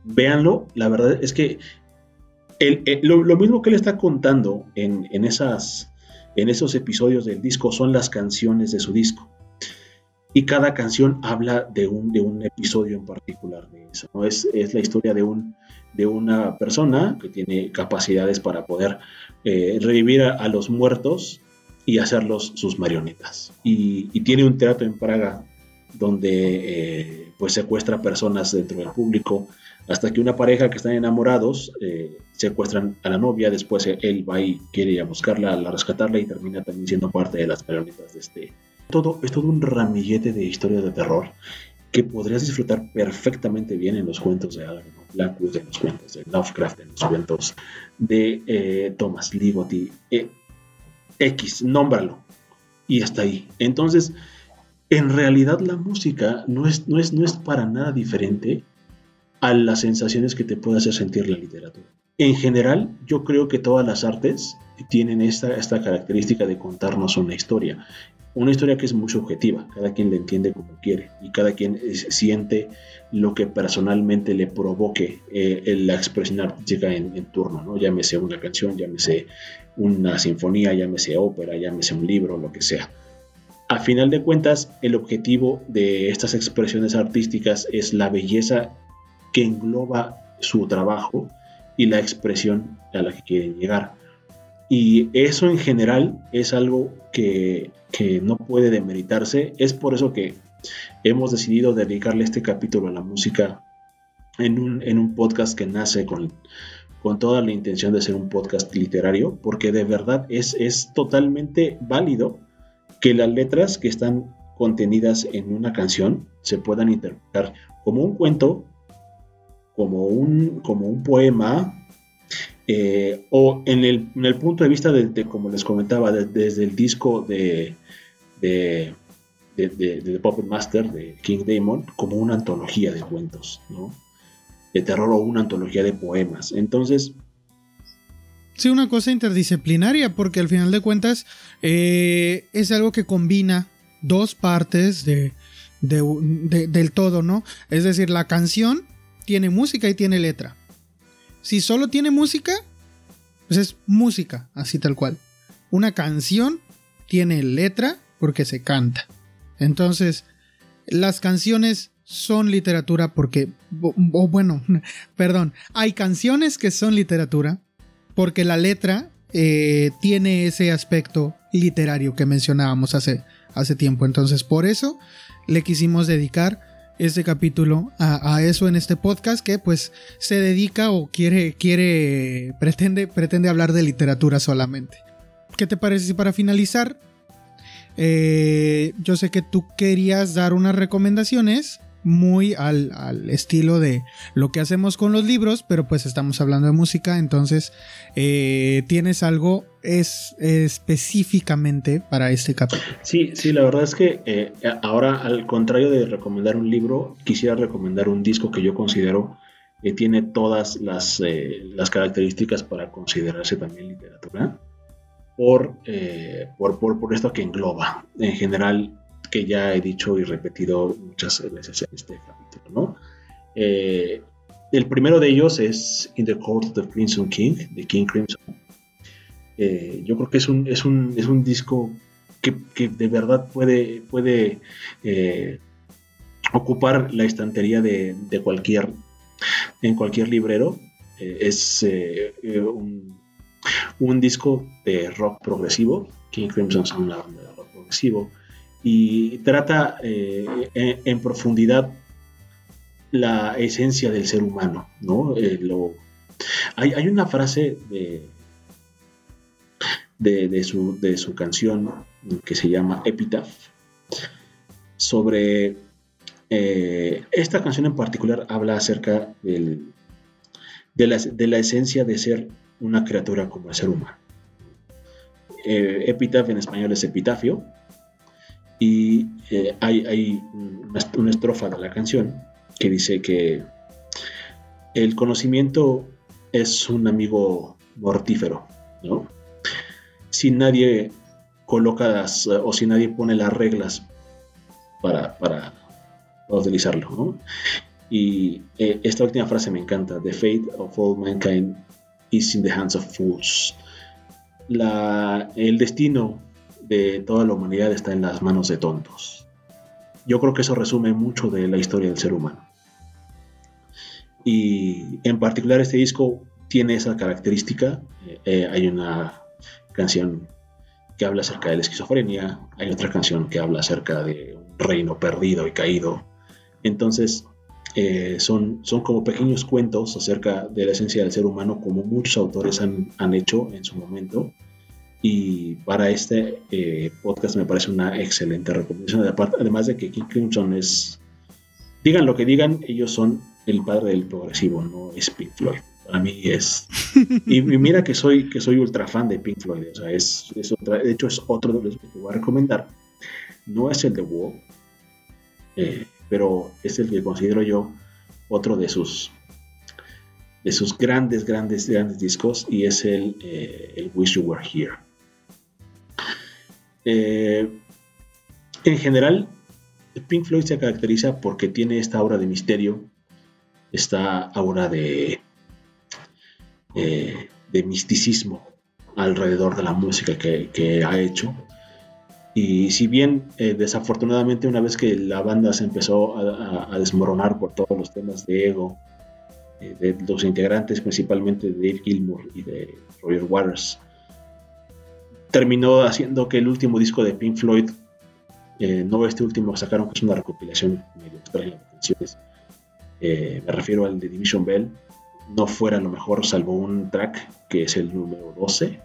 véanlo. La verdad es que lo, mismo que él está contando en, esas, en esos episodios del disco son las canciones de su disco. y cada canción habla de un, de un episodio en particular de eso. ¿no? Es, es la historia de, un, de una persona que tiene capacidades para poder eh, revivir a, los muertos y hacerlos sus marionetas. Y, tiene un teatro en Praga donde eh, pues secuestra personas dentro del público hasta que una pareja que están enamorados eh, secuestran a la novia, después él va y quiere ir a buscarla, a rescatarla y termina también siendo parte de las marionetas de este, todo, es todo un ramillete de historias de terror que podrías disfrutar perfectamente bien en los cuentos de Alan Blackwood, en los cuentos de Lovecraft, en los cuentos de eh, Thomas Ligotti. Eh, X, nómbralo. Y hasta ahí. Entonces, en realidad la música no es, no es, no es para nada diferente a las sensaciones que te puede hacer sentir la literatura. En general, yo creo que todas las artes tienen esta, esta característica de contarnos una historia una historia que es muy subjetiva, cada quien la entiende como quiere y cada quien siente lo que personalmente le provoque eh, la expresión artística en, turno, ¿no? llámese una canción, llámese una sinfonía, llámese ópera, llámese un libro, lo que sea. A final de cuentas, el objetivo de estas expresiones artísticas es la belleza que engloba su trabajo y la expresión a la que quieren llegar. Y eso en general es algo que que no puede demeritarse. Es por eso que hemos decidido dedicarle este capítulo a la música en un, podcast que nace con, con, toda la intención de ser un podcast literario, porque de verdad es, es totalmente válido que las letras que están contenidas en una canción se puedan interpretar como un cuento, como un, como un poema, eh, o en el, punto de vista de, como les comentaba, desde el disco de, de, The Puppet Master de King Damon, como una antología de cuentos, ¿no? De terror o una antología de poemas. Entonces... Sí, una cosa interdisciplinaria, porque al final de cuentas eh, es algo que combina dos partes de, del todo, ¿no? Es decir, la canción tiene música y tiene letra. Si solo tiene música, pues es música, así tal cual. Una canción tiene letra porque se canta. Entonces, las canciones son literatura porque, o, bueno, perdón, hay canciones que son literatura porque la letra eh, tiene ese aspecto literario que mencionábamos hace, hace tiempo. Entonces, por eso le quisimos dedicar este capítulo a, eso en este podcast que pues se dedica o quiere, quiere, pretende, pretende hablar de literatura solamente. ¿Qué te parece si para finalizar? Eh, yo sé que tú querías dar unas recomendaciones muy al, estilo de lo que hacemos con los libros, pero pues estamos hablando de música, entonces eh, tienes algo es, específicamente para este capítulo. Sí, sí, la verdad es que eh, ahora al contrario de recomendar un libro, quisiera recomendar un disco que yo considero que tiene todas las, eh, las características para considerarse también literatura. Por, por, por, por esto que engloba. En general, que ya he dicho y repetido muchas veces en este capítulo, ¿no? Eh, el primero de ellos es In the Court of the Crimson King, de King Crimson. Eh, yo creo que es un, es un, es un disco que, que, de verdad puede, puede eh, ocupar la estantería de, de, cualquier, en cualquier librero. es un, disco de rock progresivo. King Crimson son una banda de rock progresivo y trata eh, en, profundidad la esencia del ser humano, ¿no? Eh, hay, una frase de, de, su, canción que se llama Epitaph sobre eh, esta canción en particular habla acerca de, la, de, la, esencia de ser una criatura como el ser humano. epitaph en español es epitafio y eh, hay, una, estrofa de la canción que dice que el conocimiento es un amigo mortífero, ¿no? Si nadie coloca las, o si nadie pone las reglas para, para, utilizarlo, ¿no? Y eh, esta última frase me encanta, The fate of all mankind is in the hands of fools. La, el destino de toda la humanidad está en las manos de tontos. yo creo que eso resume mucho de la historia del ser humano. Y en particular este disco tiene esa característica. Eh, hay una canción que habla acerca de la esquizofrenia, hay otra canción que habla acerca de un reino perdido y caído. Entonces, eh, son, son como pequeños cuentos acerca de la esencia del ser humano, como muchos autores han, han hecho en su momento. Y para este eh, podcast me parece una excelente recomendación. Además de que King Crimson es, digan lo que digan, ellos son el padre del progresivo, no es Pink Floyd. Para mí es. Y, mira que soy, que soy ultra fan de Pink Floyd. O sea, es, es otra, de hecho, es otro de los que te voy a recomendar. No es el de War, eh, pero es el que considero yo otro de sus de sus grandes, grandes, grandes discos y es el, eh, el Wish You Were Here. Eh, en general, Pink Floyd se caracteriza porque tiene esta aura de misterio, esta aura de, eh, misticismo alrededor de la música que, ha hecho. Y si bien eh, desafortunadamente una vez que la banda se empezó a, desmoronar por todos los temas de ego, de los integrantes, principalmente de Dave Gilmour y de Roger Waters, terminó haciendo que el último disco de Pink Floyd, eh, no este último que sacaron, que es una recopilación medio extraña de canciones, eh, me refiero al de Division Bell, no fuera lo mejor salvo un track que es el número 12,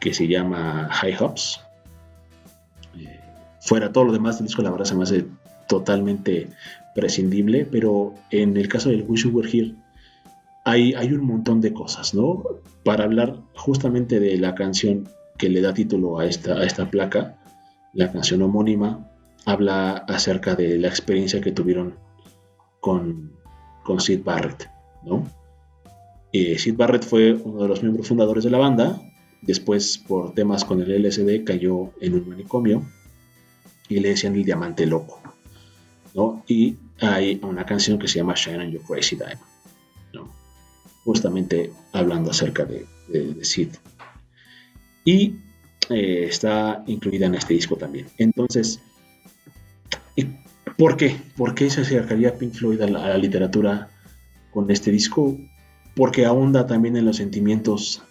que se llama High Hops. Eh, fuera todo lo demás del disco, la verdad se me hace totalmente prescindible, pero en el caso del Wish You Were Here, hay, hay un montón de cosas, ¿no? Para hablar justamente de la canción que le da título a esta, a esta placa, la canción homónima, habla acerca de la experiencia que tuvieron con, con Sid Barrett, ¿no? Eh, Sid Barrett fue uno de los miembros fundadores de la banda, después por temas con el LSD cayó en un manicomio y le decían el diamante loco, ¿no? Y hay una canción que se llama Shine on Your Crazy Diamond, ¿no? Justamente hablando acerca de, de Sid y eh, está incluida en este disco también. Entonces, ¿por qué? ¿Por qué se acercaría Pink Floyd a la, literatura con este disco? Porque ahonda también en los sentimientos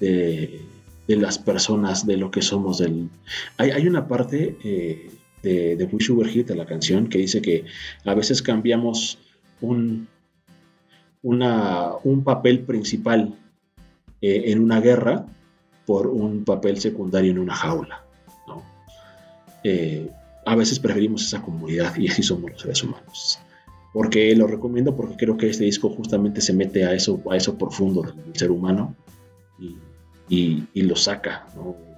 de, las personas, de lo que somos. Del... Hay, una parte eh, de, de Sugar Hit, de la canción, que dice que a veces cambiamos un, un papel principal eh, en una guerra por un papel secundario en una jaula. Eh, a veces preferimos esa comunidad y así somos los seres humanos. Porque lo recomiendo porque creo que este disco justamente se mete a eso, a eso profundo del, ser humano y, lo saca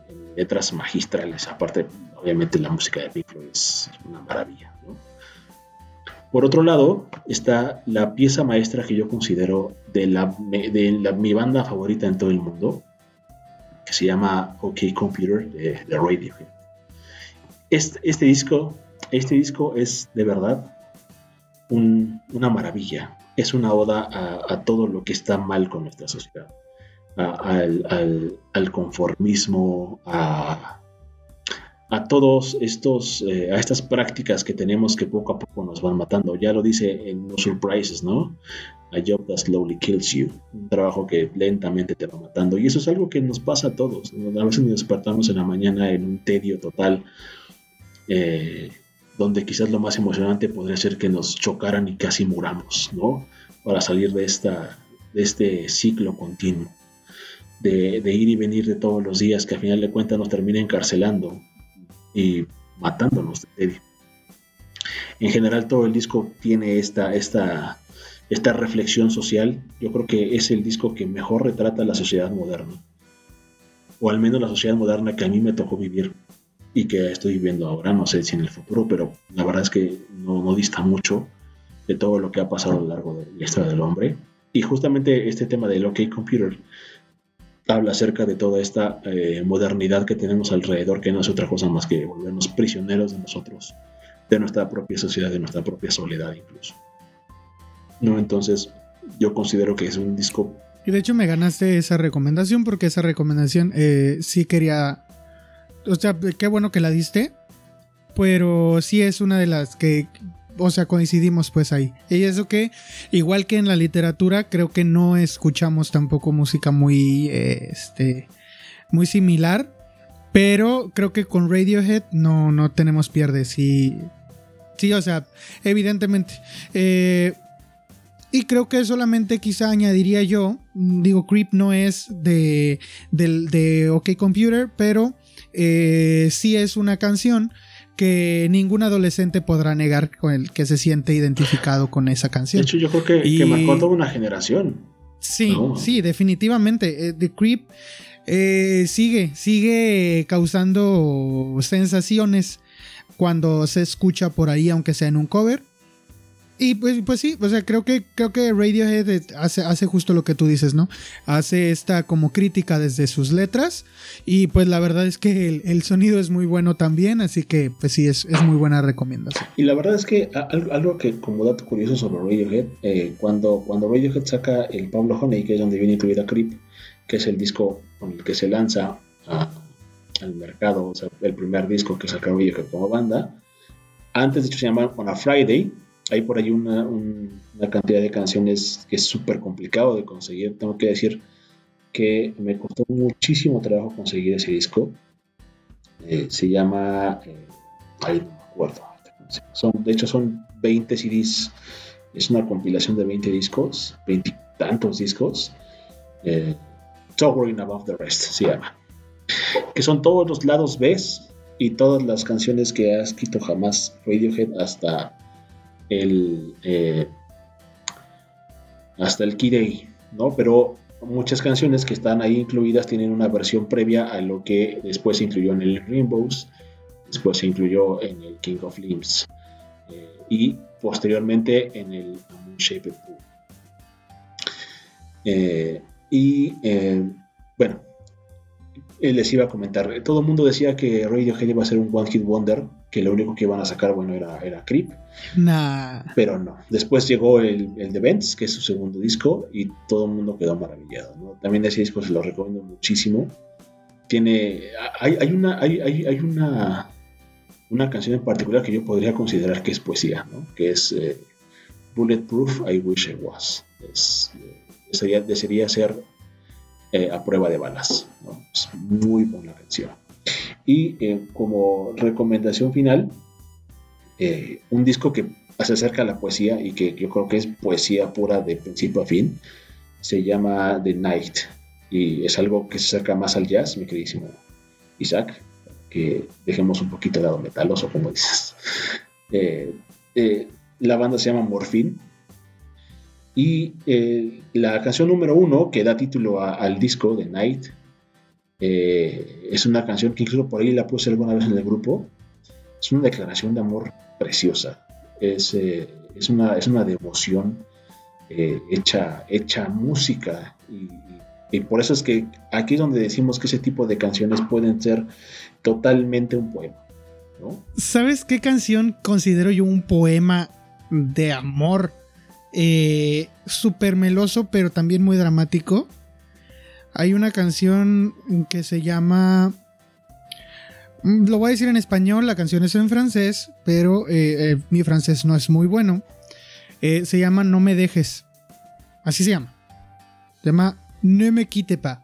en letras magistrales. Aparte, obviamente la música de Pink es una maravilla. Por otro lado, está la pieza maestra que yo considero de, la, de mi banda favorita en todo el mundo, que se llama OK Computer de, de Radiohead. Este, este, disco, este disco es de verdad una maravilla. Es una oda a, todo lo que está mal con nuestra sociedad. al, conformismo, a, a todos estos, eh, a estas prácticas que tenemos que poco a poco nos van matando. Ya lo dice en No Surprises, ¿no? A job that slowly kills you. Un trabajo que lentamente te va matando. Y eso es algo que nos pasa a todos. A veces nos despertamos en la mañana en un tedio total, eh, donde quizás lo más emocionante podría ser que nos chocaran y casi muramos, ¿no? Para salir de, esta, de este ciclo continuo. De, ir y venir de todos los días que al final de cuentas nos termina encarcelando y matándonos de En general todo el disco tiene esta, esta, esta reflexión social. Yo creo que es el disco que mejor retrata la sociedad moderna. O al menos la sociedad moderna que a mí me tocó vivir y que estoy viviendo ahora. No sé si en el futuro, pero la verdad es que no, dista mucho de todo lo que ha pasado a lo largo de la historia del hombre. Y justamente este tema del OK Computer habla acerca de toda esta eh, modernidad que tenemos alrededor, que no es otra cosa más que volvernos prisioneros de nosotros, de nuestra propia sociedad, de nuestra propia soledad incluso. ¿No? Entonces, yo considero que es un disco... Y de hecho me ganaste esa recomendación porque esa recomendación eh, sí quería... O sea, qué bueno que la diste. pero sí es una de las que, o sea, coincidimos pues ahí. Y eso que, igual que en la literatura, creo que no escuchamos tampoco música muy, eh, este, muy similar. Pero creo que con Radiohead no, no tenemos pierdes. Sí, sí, o sea, evidentemente. Eh, y creo que solamente quizá añadiría yo, digo, Creep no es de, de OK Computer, pero eh, sí es una canción que ningún adolescente podrá negar con el que se siente identificado con esa canción. De hecho, yo creo que, que marcó toda una generación. Sí, sí, definitivamente. Eh, The Creep eh, sigue, sigue causando sensaciones cuando se escucha por ahí, aunque sea en un cover. Y pues, pues sí, o sea, creo que, creo que Radiohead hace, hace justo lo que tú dices, ¿no? Hace esta como crítica desde sus letras. Y pues la verdad es que el, sonido es muy bueno también, así que pues sí, es, muy buena recomendación. Y la verdad es que algo que como dato curioso sobre Radiohead, eh, cuando, cuando Radiohead saca el Pablo Honey, que es donde viene incluida Creep, que es el disco con el que se lanza al mercado, o sea, el primer disco que saca Radiohead como banda, antes de hecho se llama On a Friday, hay por ahí una, cantidad de canciones que es súper complicado de conseguir. Tengo que decir que me costó muchísimo trabajo conseguir ese disco. Eh, se llama. Eh, ay, no me acuerdo. Son, de hecho, son 20 CDs. Es una compilación de 20 discos, 20 tantos discos. Eh, Towering Above the Rest se llama. Que son todos los lados B y todas las canciones que ha escrito jamás Radiohead hasta el eh, hasta el Key ¿no? Pero muchas canciones que están ahí incluidas tienen una versión previa a lo que después se incluyó en el Rainbows, después se incluyó en el King of Limbs eh, y posteriormente en el Shaped Pool. Eh, y bueno, les iba a comentar, todo el mundo decía que Radiohead iba a ser un One Hit Wonder, que lo único que iban a sacar, bueno, era, era Creep. Nah. Pero no. Después llegó el, el The Vents, que es su segundo disco, y todo el mundo quedó maravillado. También ese disco se lo recomiendo muchísimo. Tiene. Hay, hay una. Hay, hay, una. Una canción en particular que yo podría considerar que es poesía, ¿no? que es eh, Bulletproof I Wish I Was. Es, eh, desearía ser eh, a prueba de balas. Es muy buena canción. Y eh, como recomendación final, eh, un disco que se acerca a la poesía y que yo creo que es poesía pura de principio a fin, se llama The Night. Y es algo que se acerca más al jazz, mi queridísimo Isaac, que dejemos un poquito de lado metaloso, como dices. la banda se llama Morphine y eh, la canción número uno, que da título al disco de Night, eh, es una canción que incluso por ahí la puse alguna vez en el grupo. Es una declaración de amor preciosa. Es, eh, es, una, es una devoción hecha, hecha música. Y, por eso es que aquí es donde decimos que ese tipo de canciones pueden ser totalmente un poema. ¿Sabes qué canción considero yo un poema de amor? eh, súper meloso, pero también muy dramático. Hay una canción que se llama... Mm, lo voy a decir en español, la canción es en francés, pero eh, eh, mi francés no es muy bueno. Eh, se llama No me dejes. Así se llama. Se llama Ne me quite pas.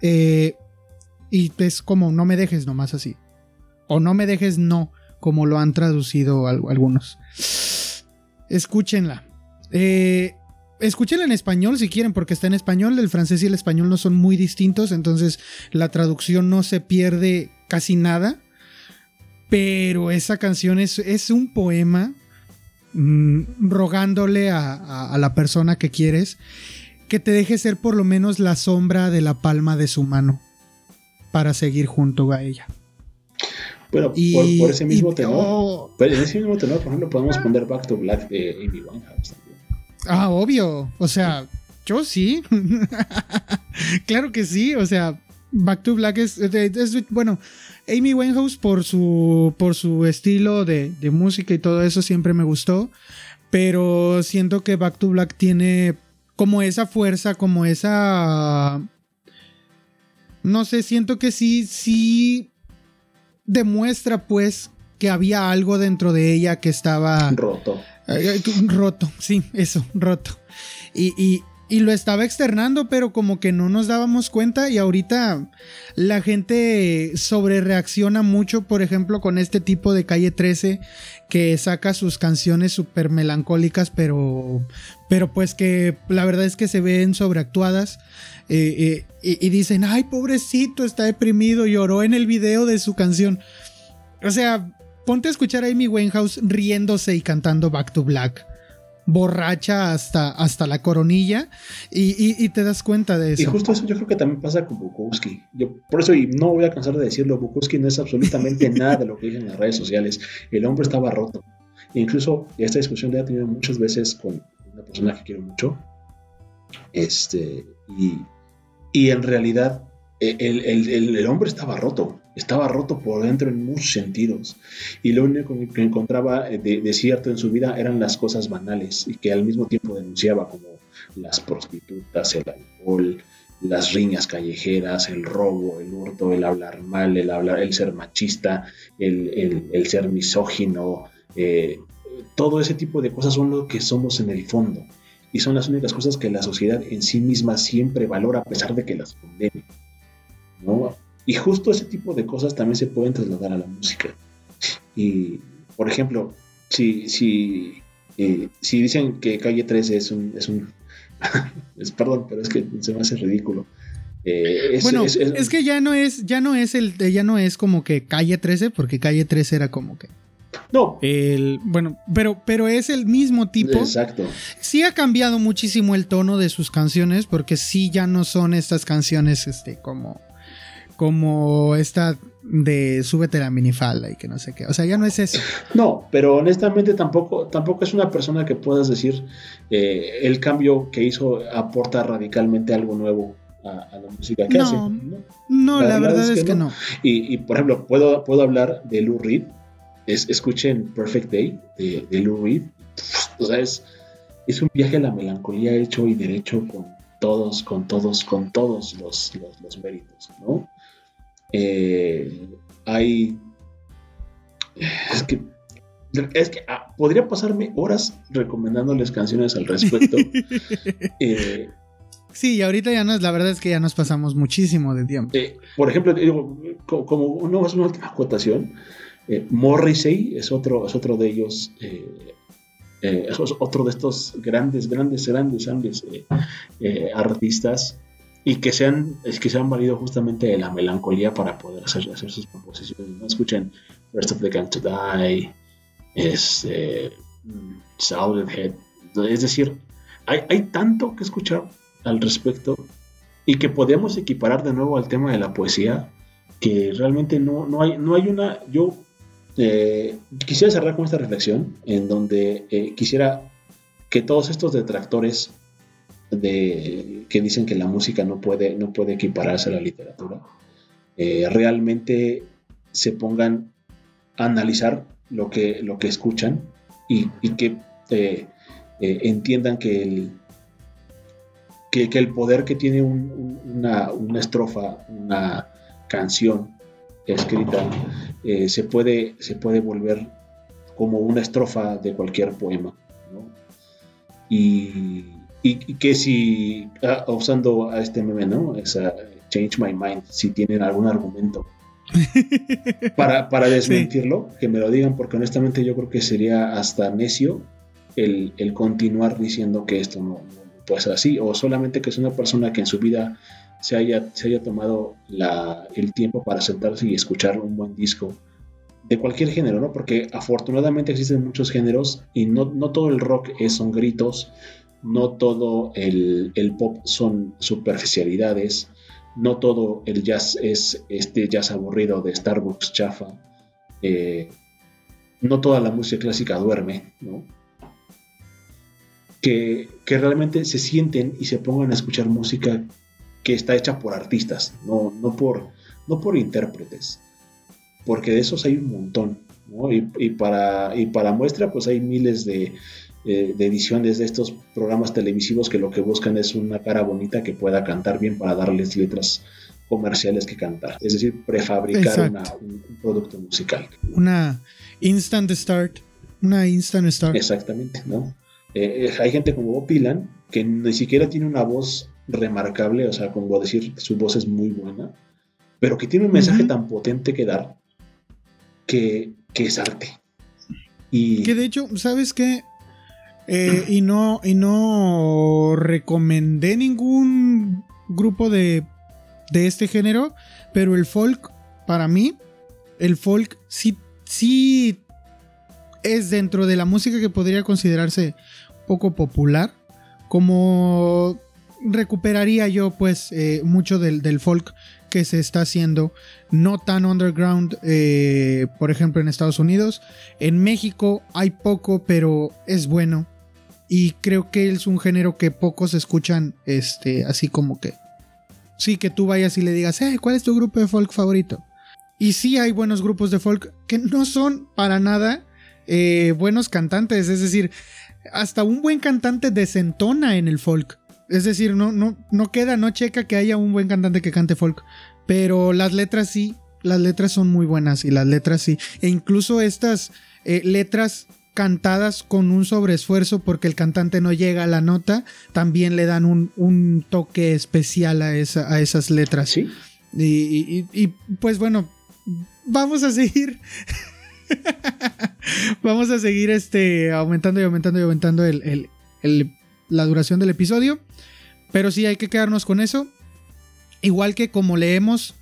y es como no me dejes nomás así. O no me dejes no, como lo han traducido algunos. Escúchenla. Eh, escúchenla en español si quieren, porque está en español. El francés y el español no son muy distintos, entonces la traducción no se pierde casi nada. Pero esa canción es, es un poema mm, rogándole a, la persona que quieres que te deje ser por lo menos la sombra de la palma de su mano para seguir junto a ella. Bueno, por, ese mismo tenor, oh. por ese mismo tenor, por ejemplo, podemos poner Back to Black de Amy Winehouse Ah, obvio. O sea, yo sí. claro que sí. O sea, Back to Black es, bueno, Amy Winehouse por su, por su estilo de, de, música y todo eso siempre me gustó. Pero siento que Back to Black tiene como esa fuerza, como esa... No sé, siento que sí, sí demuestra pues que había algo dentro de ella que estaba roto. Roto, sí, eso, roto. Y, y, y lo estaba externando, pero como que no nos dábamos cuenta y ahorita la gente sobre reacciona mucho, por ejemplo, con este tipo de Calle 13 que saca sus canciones súper melancólicas, pero, pero pues que la verdad es que se ven sobreactuadas eh, eh, y, dicen, ay, pobrecito, está deprimido, lloró en el video de su canción. O sea, ponte a escuchar a Amy Winehouse riéndose y cantando Back to Black borracha hasta, hasta la coronilla y, te das cuenta de eso. Y justo eso yo creo que también pasa con Bukowski. Yo, por eso, y no voy a cansar de decirlo, Bukowski no es absolutamente nada de lo que dicen en las redes sociales. El hombre estaba roto. E incluso esta discusión la he tenido muchas veces con una persona que quiero mucho. Este, y, y en realidad e, el hombre estaba roto estaba roto por dentro en muchos sentidos y lo único que encontraba de, cierto en su vida eran las cosas banales y que al mismo tiempo denunciaba como las prostitutas, el alcohol, las riñas callejeras, el robo, el hurto, el hablar mal, el hablar, el ser machista, el, ser misógino, eh, todo ese tipo de cosas son lo que somos en el fondo y son las únicas cosas que la sociedad en sí misma siempre valora a pesar de que las condene. ¿no? Y justo ese tipo de cosas también se pueden trasladar a la música. Y, por ejemplo, si, si, eh, si dicen que Calle 13 es un... Es un perdón, pero es que se me hace ridículo. Eh, bueno, es, que ya no es, ya no es el, ya no es como que Calle 13, porque Calle 13 era como que. No. El, bueno, pero, pero es el mismo tipo. Exacto. Sí ha cambiado muchísimo el tono de sus canciones, porque sí ya no son estas canciones, este, como como esta de súbete la minifalda y que no sé qué. O sea, ya no es eso. No, pero honestamente tampoco, tampoco es una persona que puedas decir eh, el cambio que hizo aporta radicalmente algo nuevo a, la música que hace. No, la, verdad, es, que, no. Y, por ejemplo, puedo, puedo hablar de Lou Reed. Es, escuchen Perfect Day de, de Lou Reed. O sea, es, es un viaje a la melancolía hecho y derecho con todos, con todos, con todos los, los, los méritos, ¿no? Eh, hay. Es que. Es que ah, podría pasarme horas recomendándoles canciones al respecto. eh, sí, y ahorita ya nos, la verdad es que ya nos pasamos muchísimo de tiempo. Eh, por ejemplo, digo, como, una, una última acotación, eh, Morrissey es otro, es otro de ellos, es otro de estos grandes, grandes, grandes, grandes artistas y que se han, que se han valido justamente de la melancolía para poder hacer, sus composiciones. ¿no? Escuchen Rest of the Gang to Die, este, mm, Head. Es decir, hay, hay tanto que escuchar al respecto y que podemos equiparar de nuevo al tema de la poesía, que realmente no, no, hay, no hay una... Yo eh, quisiera cerrar con esta reflexión en donde eh, quisiera que todos estos detractores de, que dicen que la música no puede, no puede equipararse a la literatura, eh, realmente se pongan a analizar lo que, lo que escuchan y, que eh, eh, entiendan que el, que, el poder que tiene una, estrofa, una canción escrita, se, puede, se puede volver como una estrofa de cualquier poema. Y, y, que si, ah, usando a este meme, ¿no? Esa Change My Mind, si tienen algún argumento para, para desmentirlo, que me lo digan, porque honestamente yo creo que sería hasta necio el, continuar diciendo que esto no, puede ser así, o solamente que es una persona que en su vida se haya, se haya tomado la, el tiempo para sentarse y escuchar un buen disco de cualquier género, ¿no? Porque afortunadamente existen muchos géneros y no, no todo el rock es, son gritos, no todo el, pop son superficialidades, no todo el jazz es este jazz aburrido de Starbucks chafa, eh, no toda la música clásica duerme, ¿no? Que, realmente se sienten y se pongan a escuchar música que está hecha por artistas, no, no, por, no por intérpretes, porque de esos hay un montón, y, para, y para muestra, pues hay miles de, eh, de ediciones de estos programas televisivos que lo que buscan es una cara bonita que pueda cantar bien para darles letras comerciales que cantar, es decir, prefabricar un, producto musical. Una instant start, una instant start. Exactamente, ¿no? Eh, eh, hay gente como Bob Dylan que ni siquiera tiene una voz remarcable, o sea, como decir, su voz es muy buena, pero que tiene un mensaje tan potente que dar que, que es arte. Y... Que de hecho, ¿sabes qué? Eh, y no, y no recomendé ningún grupo de, de este género, pero el folk, para mí, el folk sí, sí es dentro de la música que podría considerarse poco popular, como recuperaría yo pues eh, mucho del, del, folk que se está haciendo, no tan underground, eh, por ejemplo en Estados Unidos. En México hay poco, pero es bueno. Y creo que es un género que pocos escuchan, este, así como que. Sí, que tú vayas y le digas, eh, ¿cuál es tu grupo de folk favorito? Y sí hay buenos grupos de folk que no son para nada eh, buenos cantantes. Es decir, hasta un buen cantante desentona en el folk. Es decir, no, no, no queda, no checa que haya un buen cantante que cante folk. Pero las letras sí, las letras son muy buenas y las letras sí. E incluso estas eh, letras cantadas con un sobreesfuerzo porque el cantante no llega a la nota, también le dan un, toque especial a, esa, a, esas letras. Sí. Y, pues bueno, vamos a seguir. vamos a seguir este, aumentando y aumentando y aumentando la duración del episodio. Pero sí hay que quedarnos con eso. Igual que como leemos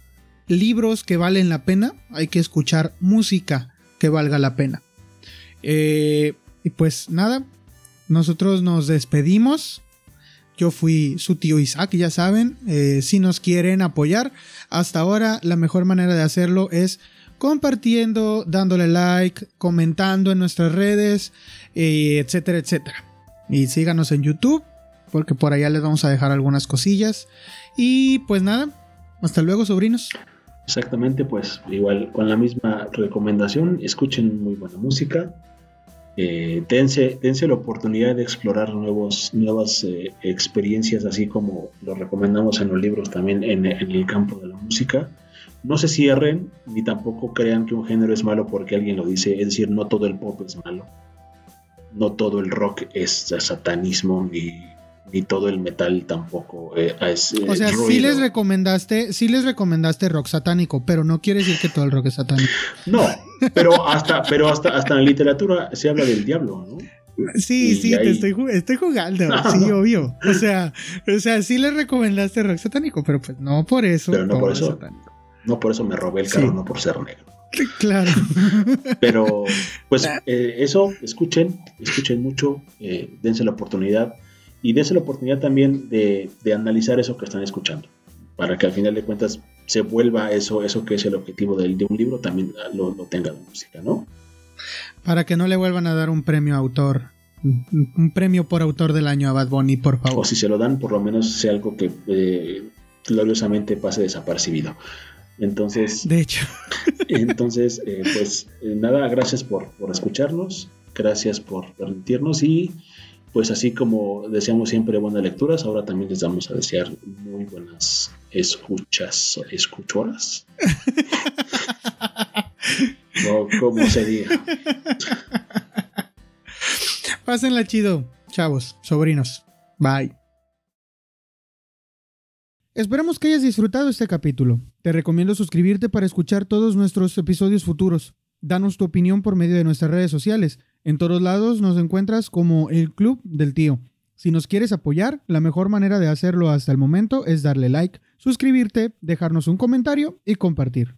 libros que valen la pena, hay que escuchar música que valga la pena. Eh, y pues nada, nosotros nos despedimos. Yo fui su tío Isaac, ya saben, eh, si nos quieren apoyar, hasta ahora la mejor manera de hacerlo es compartiendo, dándole like, comentando en nuestras redes, eh, etcétera, etcétera. Y síganos en YouTube, porque por allá les vamos a dejar algunas cosillas. Y pues nada, hasta luego, sobrinos. Exactamente, pues igual con la misma recomendación, escuchen muy buena música, eh, dense, la oportunidad de explorar nuevos, nuevas eh, experiencias, así como lo recomendamos en los libros también en, el campo de la música. No se cierren ni tampoco crean que un género es malo porque alguien lo dice, es decir, no todo el pop es malo, no todo el rock es satanismo ni ni todo el metal tampoco eh, es, O sea, sí les recomendaste, sí les recomendaste rock satánico, pero no quiere decir que todo el rock es satánico. No, pero hasta, pero hasta, hasta en la literatura se habla del diablo, ¿no? Sí, sí, te estoy, estoy jugando, sí, obvio. O sea, o sea, sí les recomendaste rock satánico, pero pues no por eso. Pero no por eso. No por eso me robé el carro, no por ser negro. Claro. Pero, pues, eh, eso, escuchen, escuchen mucho, eh, dense la oportunidad y dése la oportunidad también de, analizar eso que están escuchando, para que al final de cuentas se vuelva eso, eso que es el objetivo de, de un libro, también lo, tenga la música, ¿no? Para que no le vuelvan a dar un premio autor, un premio por autor del año a Bad Bunny, por favor. O si se lo dan, por lo menos sea algo que eh, gloriosamente pase desapercibido. Entonces, de hecho, entonces, eh, pues eh, nada, gracias por, por escucharnos, gracias por permitirnos y pues así como deseamos siempre buenas lecturas, ahora también les vamos a desear muy buenas escuchas, escuchoras. o como se diga. Pásenla chido, chavos, sobrinos. Bye. Esperamos que hayas disfrutado este capítulo. Te recomiendo suscribirte para escuchar todos nuestros episodios futuros. Danos tu opinión por medio de nuestras redes sociales. En todos lados nos encuentras como el Club del Tío. Si nos quieres apoyar, la mejor manera de hacerlo hasta el momento es darle like, suscribirte, dejarnos un comentario y compartir.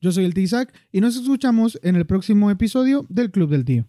Yo soy el Tío Isaac y nos escuchamos en el próximo episodio del Club del Tío.